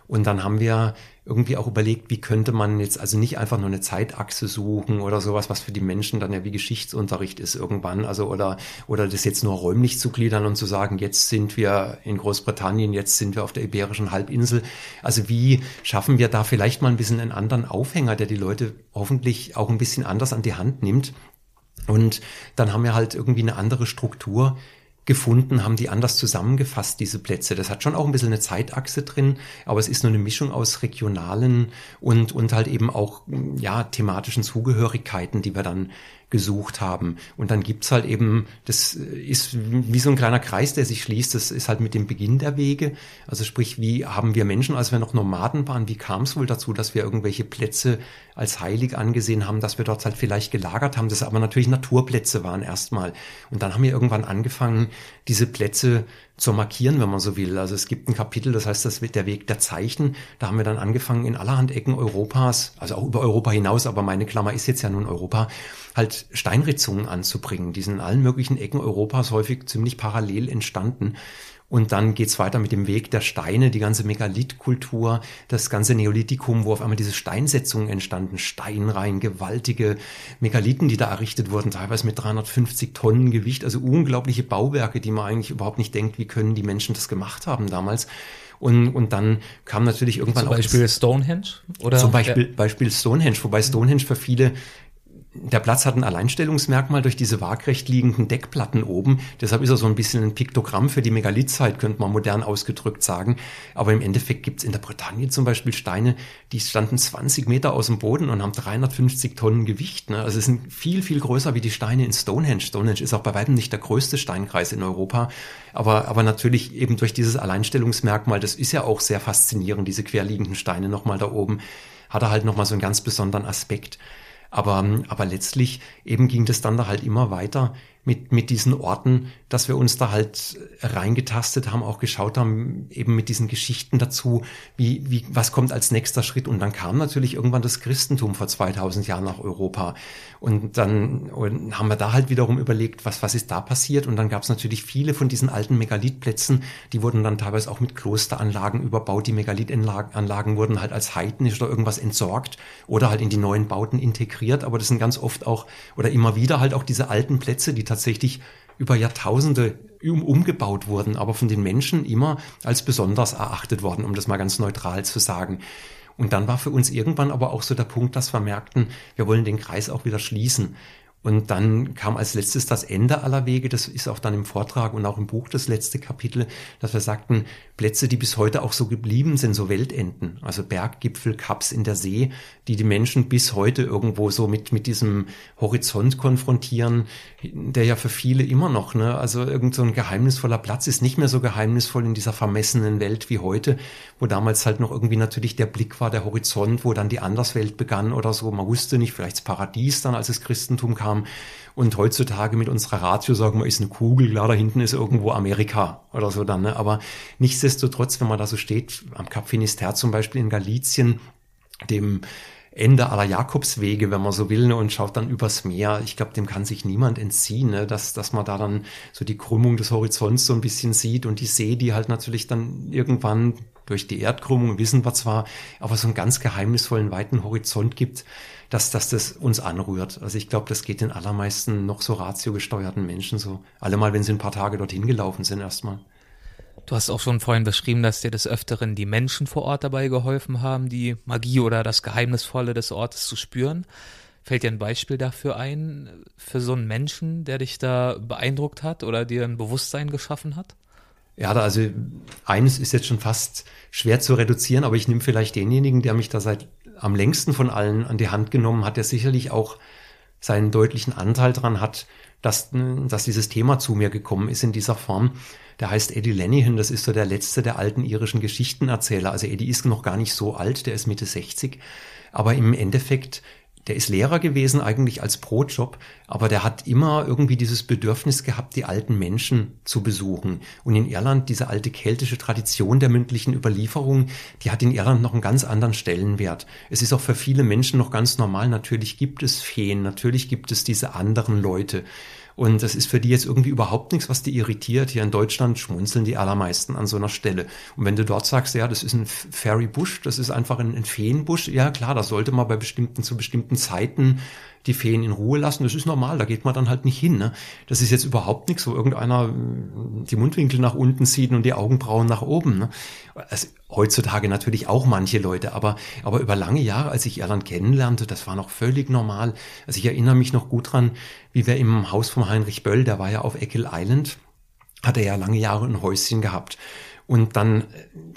Und dann haben wir irgendwie auch überlegt, wie könnte man jetzt also nicht einfach nur eine Zeitachse suchen oder sowas, was für die Menschen dann ja wie Geschichtsunterricht ist irgendwann, also oder oder das jetzt nur räumlich zu gliedern und zu sagen, jetzt sind wir in Großbritannien, jetzt sind wir auf der iberischen Halbinsel. Also wie schaffen wir da vielleicht mal ein bisschen einen anderen Aufhänger, der die Leute hoffentlich auch ein bisschen anders an die Hand nimmt? Und dann haben wir halt irgendwie eine andere Struktur gefunden, haben die anders zusammengefasst, diese Plätze. Das hat schon auch ein bisschen eine Zeitachse drin, aber es ist nur eine Mischung aus regionalen und, und halt eben auch, ja, thematischen Zugehörigkeiten, die wir dann gesucht haben. Und dann gibt's halt eben, das ist wie so ein kleiner Kreis, der sich schließt, das ist halt mit dem Beginn der Wege. Also sprich, wie haben wir Menschen, als wir noch Nomaden waren, wie kam es wohl dazu, dass wir irgendwelche Plätze als heilig angesehen haben, dass wir dort halt vielleicht gelagert haben, das aber natürlich Naturplätze waren erstmal. Und dann haben wir irgendwann angefangen, diese Plätze zu markieren, wenn man so will. Also es gibt ein Kapitel, das heißt, das wird der Weg der Zeichen. Da haben wir dann angefangen, in allerhand Ecken Europas, also auch über Europa hinaus, aber meine Klammer ist jetzt ja nun Europa, halt Steinritzungen anzubringen. Die sind in allen möglichen Ecken Europas häufig ziemlich parallel entstanden. Und dann geht's weiter mit dem Weg der Steine, die ganze Megalithkultur, das ganze Neolithikum, wo auf einmal diese Steinsetzungen entstanden, Steinreihen, gewaltige Megalithen, die da errichtet wurden, teilweise mit 350 Tonnen Gewicht, also unglaubliche Bauwerke, die man eigentlich überhaupt nicht denkt, wie können die Menschen das gemacht haben damals. Und, und dann kam natürlich irgendwann zum Beispiel Stonehenge oder zum Beispiel, ja. Beispiel Stonehenge, wobei Stonehenge für viele der Platz hat ein Alleinstellungsmerkmal durch diese waagrecht liegenden Deckplatten oben. Deshalb ist er so ein bisschen ein Piktogramm für die Megalithzeit, könnte man modern ausgedrückt sagen. Aber im Endeffekt gibt's in der Bretagne zum Beispiel Steine, die standen 20 Meter aus dem Boden und haben 350 Tonnen Gewicht. Ne? Also es sind viel, viel größer wie die Steine in Stonehenge. Stonehenge ist auch bei weitem nicht der größte Steinkreis in Europa. Aber, aber natürlich eben durch dieses Alleinstellungsmerkmal, das ist ja auch sehr faszinierend, diese querliegenden Steine nochmal da oben, hat er halt nochmal so einen ganz besonderen Aspekt. Aber, aber letztlich eben ging das dann da halt immer weiter mit, mit diesen Orten, dass wir uns da halt reingetastet haben, auch geschaut haben, eben mit diesen Geschichten dazu, wie, wie, was kommt als nächster Schritt. Und dann kam natürlich irgendwann das Christentum vor 2000 Jahren nach Europa. Und dann und haben wir da halt wiederum überlegt, was, was ist da passiert. Und dann gab es natürlich viele von diesen alten Megalithplätzen, die wurden dann teilweise auch mit Klosteranlagen überbaut. Die Megalithanlagen wurden halt als heidnisch oder irgendwas entsorgt oder halt in die neuen Bauten integriert. Aber das sind ganz oft auch oder immer wieder halt auch diese alten Plätze, die tatsächlich über Jahrtausende umgebaut wurden, aber von den Menschen immer als besonders erachtet worden, um das mal ganz neutral zu sagen. Und dann war für uns irgendwann aber auch so der Punkt, dass wir merkten, wir wollen den Kreis auch wieder schließen. Und dann kam als letztes das Ende aller Wege. Das ist auch dann im Vortrag und auch im Buch das letzte Kapitel, dass wir sagten, Plätze, die bis heute auch so geblieben sind, so Weltenden, also Berggipfel, Kaps in der See, die die Menschen bis heute irgendwo so mit, mit diesem Horizont konfrontieren, der ja für viele immer noch, ne, also irgend so ein geheimnisvoller Platz ist, nicht mehr so geheimnisvoll in dieser vermessenen Welt wie heute, wo damals halt noch irgendwie natürlich der Blick war, der Horizont, wo dann die Anderswelt begann oder so. Man wusste nicht, vielleicht das Paradies dann, als das Christentum kam. Und heutzutage mit unserer Ratio sagen wir, ist eine Kugel, klar, da hinten ist irgendwo Amerika oder so dann. Ne? Aber nichtsdestotrotz, wenn man da so steht, am Cap Finisterre zum Beispiel in Galizien, dem Ende aller Jakobswege, wenn man so will, ne, und schaut dann übers Meer. Ich glaube, dem kann sich niemand entziehen, ne, dass, dass man da dann so die Krümmung des Horizonts so ein bisschen sieht und die See, die halt natürlich dann irgendwann durch die Erdkrümmung, wissen wir zwar, aber so einen ganz geheimnisvollen, weiten Horizont gibt, dass, dass das uns anrührt. Also ich glaube, das geht den allermeisten noch so ratiogesteuerten Menschen so. Allemal, wenn sie ein paar Tage dorthin gelaufen sind erstmal. Du hast auch schon vorhin beschrieben, dass dir des Öfteren die Menschen vor Ort dabei geholfen haben, die Magie oder das Geheimnisvolle des Ortes zu spüren. Fällt dir ein Beispiel dafür ein, für so einen Menschen, der dich da beeindruckt hat oder dir ein Bewusstsein geschaffen hat? Ja, also eines ist jetzt schon fast schwer zu reduzieren, aber ich nehme vielleicht denjenigen, der mich da seit am längsten von allen an die Hand genommen hat, der sicherlich auch seinen deutlichen Anteil daran hat, dass, dass dieses Thema zu mir gekommen ist in dieser Form. Der heißt Eddie Lenihan, das ist so der letzte der alten irischen Geschichtenerzähler. Also Eddie ist noch gar nicht so alt, der ist Mitte 60. Aber im Endeffekt der ist Lehrer gewesen eigentlich als Brotjob, aber der hat immer irgendwie dieses Bedürfnis gehabt, die alten Menschen zu besuchen. Und in Irland diese alte keltische Tradition der mündlichen Überlieferung, die hat in Irland noch einen ganz anderen Stellenwert. Es ist auch für viele Menschen noch ganz normal. Natürlich gibt es Feen, natürlich gibt es diese anderen Leute. Und das ist für die jetzt irgendwie überhaupt nichts, was die irritiert. Hier in Deutschland schmunzeln die allermeisten an so einer Stelle. Und wenn du dort sagst, ja, das ist ein Fairy Bush, das ist einfach ein, ein Feenbusch, ja klar, da sollte man bei bestimmten, zu bestimmten Zeiten die Feen in Ruhe lassen. Das ist normal, da geht man dann halt nicht hin. Ne? Das ist jetzt überhaupt nichts, wo irgendeiner äh, die Mundwinkel nach unten zieht und die Augenbrauen nach oben. Ne? Also, heutzutage natürlich auch manche Leute, aber, aber über lange Jahre, als ich Irland kennenlernte, das war noch völlig normal. Also ich erinnere mich noch gut dran, wie wir im Haus von Heinrich Böll, der war ja auf Eckel Island, hat er ja lange Jahre ein Häuschen gehabt. Und dann,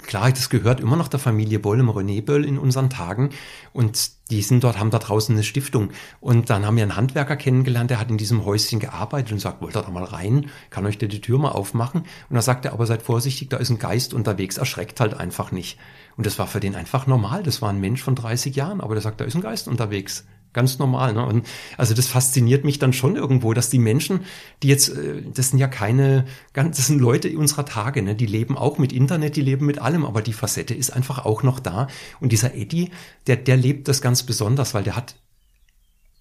klar, das gehört immer noch der Familie Bollem René Böll in unseren Tagen. Und die sind dort, haben da draußen eine Stiftung. Und dann haben wir einen Handwerker kennengelernt, der hat in diesem Häuschen gearbeitet und sagt, wollt ihr da mal rein? Kann euch der die Tür mal aufmachen? Und da sagt er, aber seid vorsichtig, da ist ein Geist unterwegs, erschreckt halt einfach nicht. Und das war für den einfach normal. Das war ein Mensch von 30 Jahren, aber der sagt, da ist ein Geist unterwegs. Ganz normal. Ne? Und also das fasziniert mich dann schon irgendwo, dass die Menschen, die jetzt, äh, das sind ja keine, das sind Leute unserer Tage, ne? die leben auch mit Internet, die leben mit allem, aber die Facette ist einfach auch noch da. Und dieser Eddie, der, der lebt das ganz besonders, weil der hat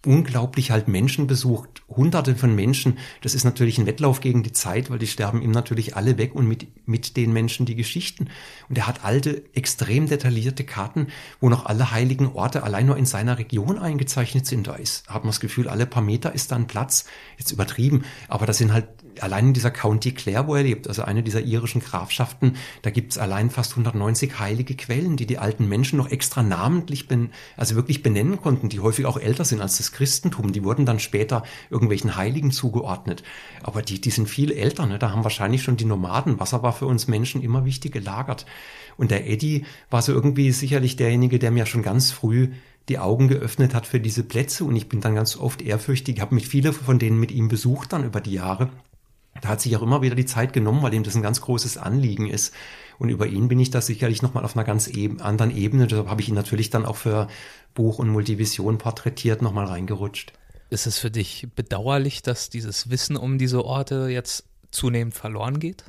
unglaublich halt Menschen besucht, hunderte von Menschen. Das ist natürlich ein Wettlauf gegen die Zeit, weil die sterben ihm natürlich alle weg und mit, mit den Menschen die Geschichten. Und er hat alte, extrem detaillierte Karten, wo noch alle heiligen Orte allein nur in seiner Region eingezeichnet sind. Da ist, hat man das Gefühl, alle paar Meter ist da ein Platz. Jetzt übertrieben, aber das sind halt allein in dieser County Clare, wo er lebt, also eine dieser irischen Grafschaften, da gibt's allein fast 190 heilige Quellen, die die alten Menschen noch extra namentlich, ben, also wirklich benennen konnten, die häufig auch älter sind als das Christentum. Die wurden dann später irgendwelchen Heiligen zugeordnet. Aber die, die sind viel älter, ne? da haben wahrscheinlich schon die Nomaden. Wasser war für uns Menschen immer wichtig gelagert. Und der Eddie war so irgendwie sicherlich derjenige, der mir schon ganz früh die Augen geöffnet hat für diese Plätze und ich bin dann ganz oft ehrfürchtig, habe mich viele von denen mit ihm besucht dann über die Jahre da hat sich auch immer wieder die Zeit genommen, weil ihm das ein ganz großes Anliegen ist. Und über ihn bin ich da sicherlich nochmal auf einer ganz eben, anderen Ebene. Deshalb habe ich ihn natürlich dann auch für Buch und Multivision porträtiert nochmal reingerutscht. Ist es für dich bedauerlich, dass dieses Wissen um diese Orte jetzt zunehmend verloren geht?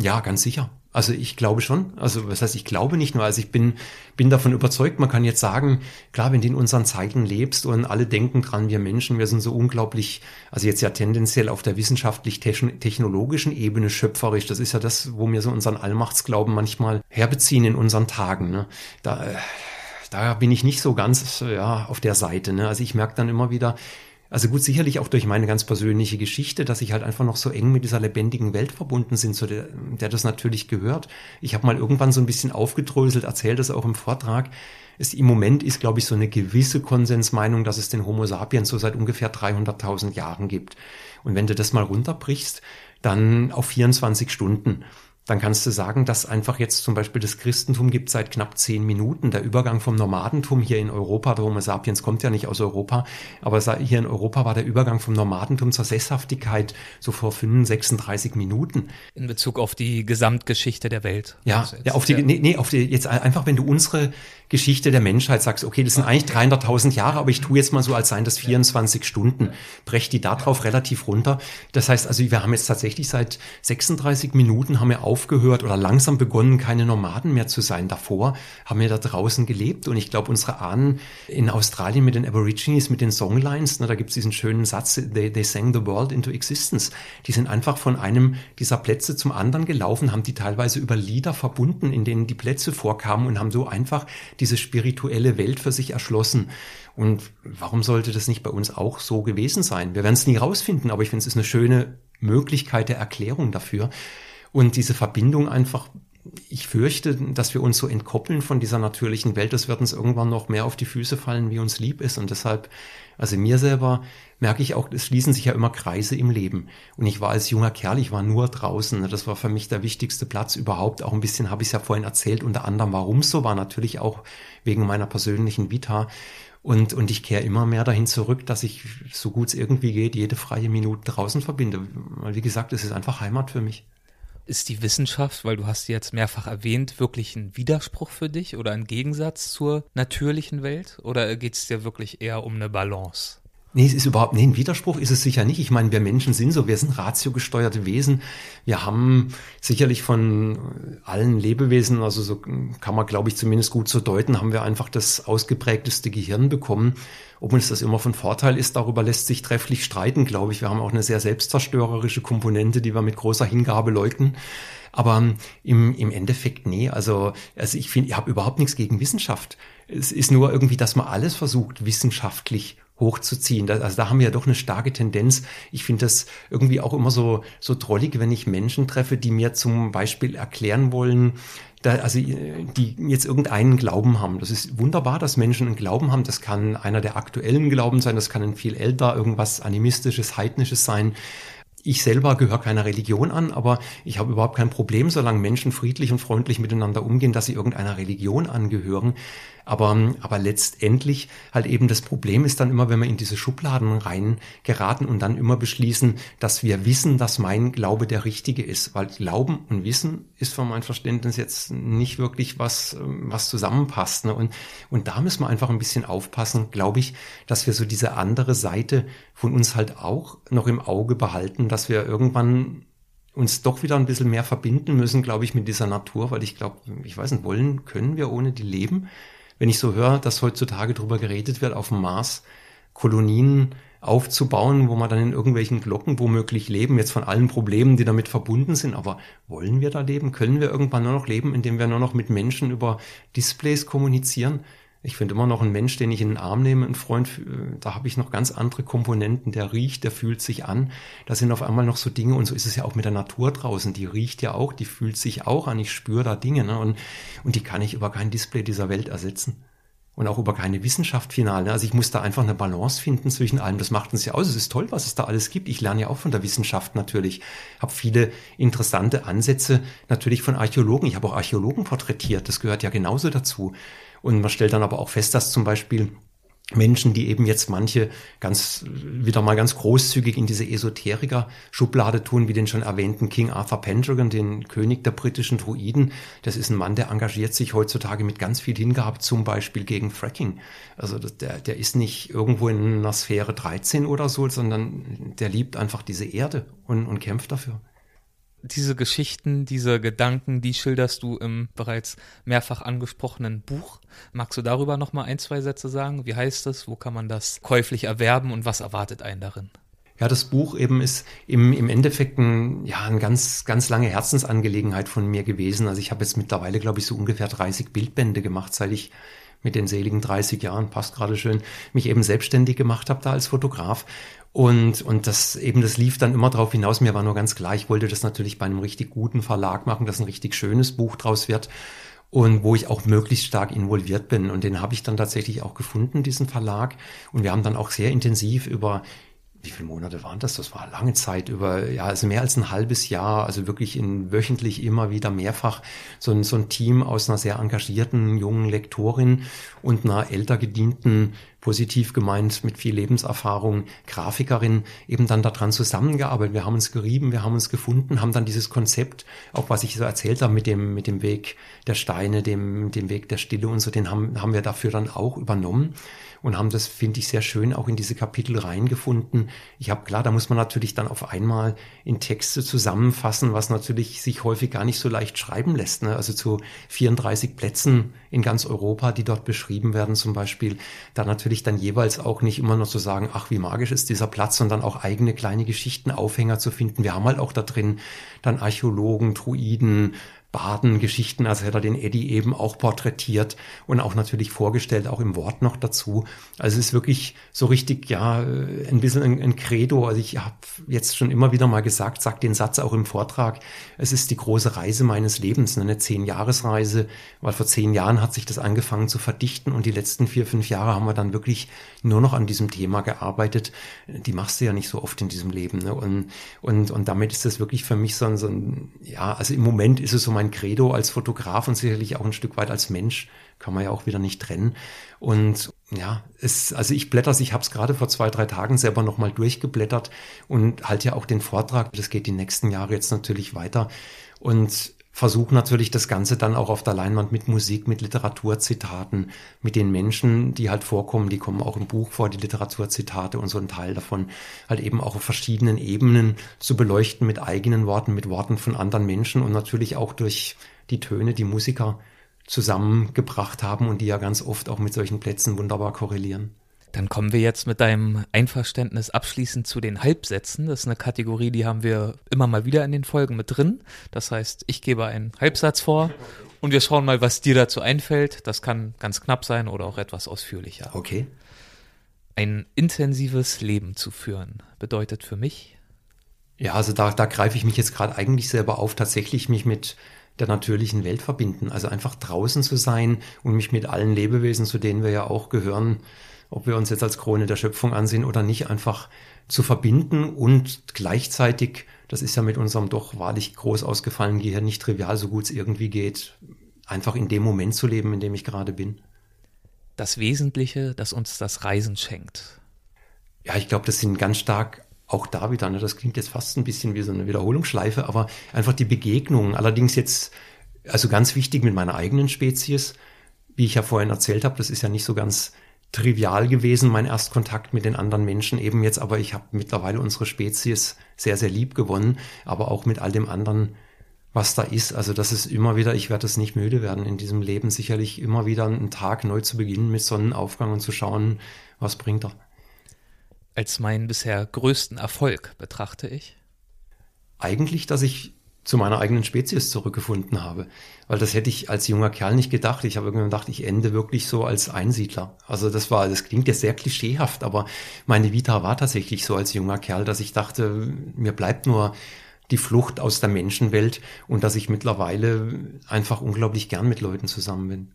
Ja, ganz sicher. Also ich glaube schon. Also was heißt, ich glaube nicht nur. Also ich bin, bin davon überzeugt, man kann jetzt sagen, klar, wenn du in unseren Zeiten lebst und alle denken dran, wir Menschen, wir sind so unglaublich, also jetzt ja tendenziell auf der wissenschaftlich-technologischen Ebene schöpferisch. Das ist ja das, wo wir so unseren Allmachtsglauben manchmal herbeziehen in unseren Tagen. Ne? Da, äh, da bin ich nicht so ganz ja, auf der Seite. Ne? Also ich merke dann immer wieder, also gut, sicherlich auch durch meine ganz persönliche Geschichte, dass ich halt einfach noch so eng mit dieser lebendigen Welt verbunden sind, zu der, der das natürlich gehört. Ich habe mal irgendwann so ein bisschen aufgedröselt, erzählt das auch im Vortrag. Es, Im Moment ist, glaube ich, so eine gewisse Konsensmeinung, dass es den Homo sapiens so seit ungefähr 300.000 Jahren gibt. Und wenn du das mal runterbrichst, dann auf 24 Stunden dann kannst du sagen, dass einfach jetzt zum Beispiel das Christentum gibt seit knapp zehn Minuten. Der Übergang vom Nomadentum hier in Europa, der Homo sapiens kommt ja nicht aus Europa, aber hier in Europa war der Übergang vom Nomadentum zur Sesshaftigkeit so vor 35, Minuten. In Bezug auf die Gesamtgeschichte der Welt. Ja, also ja, auf die, nee, nee, auf die, jetzt einfach, wenn du unsere Geschichte der Menschheit sagst, okay, das sind eigentlich 300.000 Jahre, aber ich tue jetzt mal so, als seien das 24 Stunden, brech die darauf relativ runter. Das heißt also, wir haben jetzt tatsächlich seit 36 Minuten haben wir aufgehört oder langsam begonnen, keine Nomaden mehr zu sein. Davor haben wir da draußen gelebt und ich glaube, unsere Ahnen in Australien mit den Aborigines, mit den Songlines, ne, da gibt es diesen schönen Satz, they, they sang the world into existence. Die sind einfach von einem dieser Plätze zum anderen gelaufen, haben die teilweise über Lieder verbunden, in denen die Plätze vorkamen und haben so einfach diese spirituelle Welt für sich erschlossen. Und warum sollte das nicht bei uns auch so gewesen sein? Wir werden es nie rausfinden, aber ich finde, es ist eine schöne Möglichkeit der Erklärung dafür. Und diese Verbindung einfach ich fürchte, dass wir uns so entkoppeln von dieser natürlichen Welt. Das wird uns irgendwann noch mehr auf die Füße fallen, wie uns lieb ist. Und deshalb, also mir selber merke ich auch, es schließen sich ja immer Kreise im Leben. Und ich war als junger Kerl, ich war nur draußen. Das war für mich der wichtigste Platz überhaupt. Auch ein bisschen habe ich es ja vorhin erzählt, unter anderem, warum so war. Natürlich auch wegen meiner persönlichen Vita. Und, und ich kehre immer mehr dahin zurück, dass ich, so gut es irgendwie geht, jede freie Minute draußen verbinde. Weil, wie gesagt, es ist einfach Heimat für mich. Ist die Wissenschaft, weil du hast sie jetzt mehrfach erwähnt, wirklich ein Widerspruch für dich oder ein Gegensatz zur natürlichen Welt? Oder geht es dir wirklich eher um eine Balance? Nee, es ist überhaupt, nee, ein Widerspruch ist es sicher nicht. Ich meine, wir Menschen sind so, wir sind ratiogesteuerte Wesen. Wir haben sicherlich von allen Lebewesen, also so kann man, glaube ich, zumindest gut so deuten, haben wir einfach das ausgeprägteste Gehirn bekommen. Ob uns das immer von Vorteil ist, darüber lässt sich trefflich streiten, glaube ich. Wir haben auch eine sehr selbstzerstörerische Komponente, die wir mit großer Hingabe leugnen. Aber im, im Endeffekt, nee, also, also ich finde, ich habe überhaupt nichts gegen Wissenschaft. Es ist nur irgendwie, dass man alles versucht, wissenschaftlich hochzuziehen. also da haben wir ja doch eine starke Tendenz. Ich finde das irgendwie auch immer so, so drollig, wenn ich Menschen treffe, die mir zum Beispiel erklären wollen, da, also die jetzt irgendeinen Glauben haben. Das ist wunderbar, dass Menschen einen Glauben haben. Das kann einer der aktuellen Glauben sein, das kann ein viel älter, irgendwas animistisches, heidnisches sein. Ich selber gehöre keiner Religion an, aber ich habe überhaupt kein Problem, solange Menschen friedlich und freundlich miteinander umgehen, dass sie irgendeiner Religion angehören. Aber, aber letztendlich halt eben das Problem ist dann immer, wenn wir in diese Schubladen rein geraten und dann immer beschließen, dass wir wissen, dass mein Glaube der richtige ist. Weil Glauben und Wissen ist für mein Verständnis jetzt nicht wirklich was, was zusammenpasst. Ne? Und, und da müssen wir einfach ein bisschen aufpassen, glaube ich, dass wir so diese andere Seite von uns halt auch noch im Auge behalten, dass wir irgendwann uns doch wieder ein bisschen mehr verbinden müssen, glaube ich, mit dieser Natur, weil ich glaube, ich weiß nicht, wollen, können wir ohne die leben? Wenn ich so höre, dass heutzutage darüber geredet wird, auf dem Mars Kolonien aufzubauen, wo man dann in irgendwelchen Glocken womöglich leben, jetzt von allen Problemen, die damit verbunden sind. Aber wollen wir da leben? Können wir irgendwann nur noch leben, indem wir nur noch mit Menschen über Displays kommunizieren? Ich finde immer noch einen Mensch, den ich in den Arm nehme, ein Freund, äh, da habe ich noch ganz andere Komponenten. Der riecht, der fühlt sich an. Da sind auf einmal noch so Dinge und so ist es ja auch mit der Natur draußen. Die riecht ja auch, die fühlt sich auch an. Ich spüre da Dinge ne? und, und die kann ich über kein Display dieser Welt ersetzen. Und auch über keine Wissenschaft final. Ne? Also ich muss da einfach eine Balance finden zwischen allem. Das macht uns ja aus. Es ist toll, was es da alles gibt. Ich lerne ja auch von der Wissenschaft natürlich. Habe viele interessante Ansätze natürlich von Archäologen. Ich habe auch Archäologen porträtiert. Das gehört ja genauso dazu. Und man stellt dann aber auch fest, dass zum Beispiel Menschen, die eben jetzt manche ganz, wieder mal ganz großzügig in diese Esoteriker-Schublade tun, wie den schon erwähnten King Arthur Pendragon, den König der britischen Druiden. Das ist ein Mann, der engagiert sich heutzutage mit ganz viel Hingabe, zum Beispiel gegen Fracking. Also der, der ist nicht irgendwo in einer Sphäre 13 oder so, sondern der liebt einfach diese Erde und, und kämpft dafür diese Geschichten, diese Gedanken, die schilderst du im bereits mehrfach angesprochenen Buch. Magst du darüber noch mal ein, zwei Sätze sagen? Wie heißt es? Wo kann man das käuflich erwerben und was erwartet einen darin? Ja, das Buch eben ist im, im Endeffekt ein, ja, eine ganz, ganz lange Herzensangelegenheit von mir gewesen. Also ich habe jetzt mittlerweile, glaube ich, so ungefähr 30 Bildbände gemacht, seit ich mit den seligen 30 Jahren, passt gerade schön, mich eben selbstständig gemacht habe da als Fotograf. Und, und das eben, das lief dann immer darauf hinaus. Mir war nur ganz klar, ich wollte das natürlich bei einem richtig guten Verlag machen, dass ein richtig schönes Buch draus wird und wo ich auch möglichst stark involviert bin. Und den habe ich dann tatsächlich auch gefunden, diesen Verlag. Und wir haben dann auch sehr intensiv über wie viele Monate waren das? Das war lange Zeit über, ja, also mehr als ein halbes Jahr, also wirklich in wöchentlich immer wieder mehrfach so ein, so ein Team aus einer sehr engagierten jungen Lektorin und einer älter gedienten, positiv gemeint mit viel Lebenserfahrung, Grafikerin eben dann daran zusammengearbeitet. Wir haben uns gerieben, wir haben uns gefunden, haben dann dieses Konzept, auch was ich so erzählt habe mit dem, mit dem Weg der Steine, dem, dem Weg der Stille und so, den haben, haben wir dafür dann auch übernommen und haben das, finde ich, sehr schön auch in diese Kapitel reingefunden. Ich habe klar, da muss man natürlich dann auf einmal in Texte zusammenfassen, was natürlich sich häufig gar nicht so leicht schreiben lässt. Ne? Also zu 34 Plätzen in ganz Europa, die dort beschrieben werden zum Beispiel, da natürlich dann jeweils auch nicht immer nur zu sagen, ach, wie magisch ist dieser Platz, sondern auch eigene kleine Geschichten, Aufhänger zu finden. Wir haben halt auch da drin dann Archäologen, Druiden, Baden-Geschichten, also hätte er den Eddie eben auch porträtiert und auch natürlich vorgestellt, auch im Wort noch dazu. Also es ist wirklich so richtig, ja, ein bisschen ein, ein Credo. Also ich habe jetzt schon immer wieder mal gesagt, sag den Satz auch im Vortrag, es ist die große Reise meines Lebens, eine Zehn-Jahres-Reise, weil vor zehn Jahren hat sich das angefangen zu verdichten und die letzten vier, fünf Jahre haben wir dann wirklich nur noch an diesem Thema gearbeitet. Die machst du ja nicht so oft in diesem Leben. Ne? Und, und, und damit ist das wirklich für mich so ein, so ein, ja, also im Moment ist es so mein Credo als Fotograf und sicherlich auch ein Stück weit als Mensch, kann man ja auch wieder nicht trennen. Und ja, es, also ich blätter ich habe es gerade vor zwei, drei Tagen selber nochmal durchgeblättert und halt ja auch den Vortrag, das geht die nächsten Jahre jetzt natürlich weiter. Und versuche natürlich das Ganze dann auch auf der Leinwand mit Musik, mit Literaturzitaten, mit den Menschen, die halt vorkommen, die kommen auch im Buch vor, die Literaturzitate und so ein Teil davon halt eben auch auf verschiedenen Ebenen zu beleuchten mit eigenen Worten, mit Worten von anderen Menschen und natürlich auch durch die Töne, die Musiker zusammengebracht haben und die ja ganz oft auch mit solchen Plätzen wunderbar korrelieren. Dann kommen wir jetzt mit deinem Einverständnis abschließend zu den Halbsätzen. Das ist eine Kategorie, die haben wir immer mal wieder in den Folgen mit drin. Das heißt, ich gebe einen Halbsatz vor und wir schauen mal, was dir dazu einfällt. Das kann ganz knapp sein oder auch etwas ausführlicher. Okay. Ein intensives Leben zu führen bedeutet für mich. Ja, also da, da greife ich mich jetzt gerade eigentlich selber auf, tatsächlich mich mit der natürlichen Welt verbinden. Also einfach draußen zu sein und mich mit allen Lebewesen, zu denen wir ja auch gehören, ob wir uns jetzt als Krone der Schöpfung ansehen oder nicht, einfach zu verbinden und gleichzeitig, das ist ja mit unserem doch wahrlich groß ausgefallenen Gehirn nicht trivial, so gut es irgendwie geht, einfach in dem Moment zu leben, in dem ich gerade bin. Das Wesentliche, das uns das Reisen schenkt. Ja, ich glaube, das sind ganz stark auch da wieder, ne, das klingt jetzt fast ein bisschen wie so eine Wiederholungsschleife, aber einfach die Begegnungen. Allerdings jetzt, also ganz wichtig mit meiner eigenen Spezies, wie ich ja vorhin erzählt habe, das ist ja nicht so ganz trivial gewesen, mein Erstkontakt mit den anderen Menschen eben jetzt, aber ich habe mittlerweile unsere Spezies sehr, sehr lieb gewonnen, aber auch mit all dem anderen, was da ist. Also das ist immer wieder, ich werde es nicht müde werden in diesem Leben, sicherlich immer wieder einen Tag neu zu beginnen mit Sonnenaufgang und zu schauen, was bringt er. Als meinen bisher größten Erfolg betrachte ich? Eigentlich, dass ich zu meiner eigenen Spezies zurückgefunden habe. Weil das hätte ich als junger Kerl nicht gedacht. Ich habe irgendwann gedacht, ich ende wirklich so als Einsiedler. Also das war, das klingt jetzt sehr klischeehaft, aber meine Vita war tatsächlich so als junger Kerl, dass ich dachte, mir bleibt nur die Flucht aus der Menschenwelt und dass ich mittlerweile einfach unglaublich gern mit Leuten zusammen bin.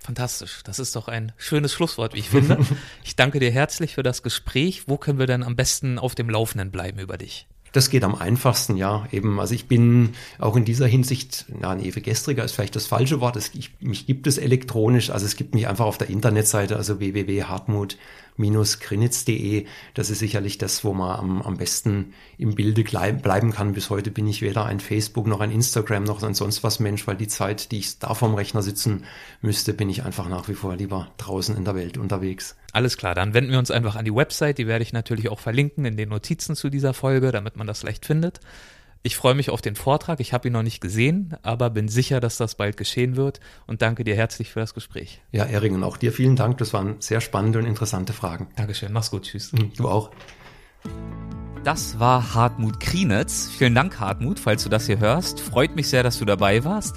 Fantastisch. Das ist doch ein schönes Schlusswort, wie ich finde. ich danke dir herzlich für das Gespräch. Wo können wir denn am besten auf dem Laufenden bleiben über dich? Das geht am einfachsten, ja. Eben, also ich bin auch in dieser Hinsicht, na, ein ewig gestriger ist vielleicht das falsche Wort. Es, ich, mich gibt es elektronisch, also es gibt mich einfach auf der Internetseite, also www.hartmut krinitz.de. Das ist sicherlich das, wo man am, am besten im Bilde bleiben kann. Bis heute bin ich weder ein Facebook noch ein Instagram noch ein sonst was Mensch, weil die Zeit, die ich da vorm Rechner sitzen müsste, bin ich einfach nach wie vor lieber draußen in der Welt unterwegs. Alles klar, dann wenden wir uns einfach an die Website. Die werde ich natürlich auch verlinken in den Notizen zu dieser Folge, damit man das leicht findet. Ich freue mich auf den Vortrag. Ich habe ihn noch nicht gesehen, aber bin sicher, dass das bald geschehen wird und danke dir herzlich für das Gespräch. Ja, Erik, und auch dir vielen Dank. Das waren sehr spannende und interessante Fragen. Dankeschön. Mach's gut. Tschüss. Mhm, du auch. Das war Hartmut Krienitz. Vielen Dank, Hartmut, falls du das hier hörst. Freut mich sehr, dass du dabei warst.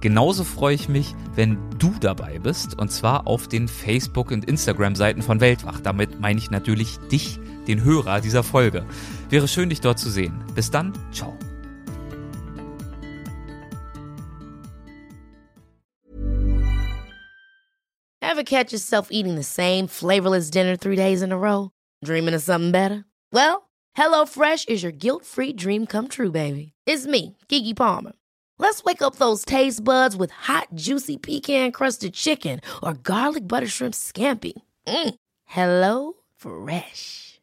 Genauso freue ich mich, wenn du dabei bist, und zwar auf den Facebook- und Instagram-Seiten von Weltwach. Damit meine ich natürlich dich, den Hörer dieser Folge. Wäre schön, dich dort zu sehen. Bis dann, ciao. Ever catch yourself eating the same flavorless dinner three days in a row? Dreaming of something better? Well, HelloFresh is your guilt-free dream come true, baby. It's me, Kiki Palmer. Let's wake up those taste buds with hot, juicy pecan-crusted chicken or garlic butter shrimp scampi. Mm. Hello Fresh.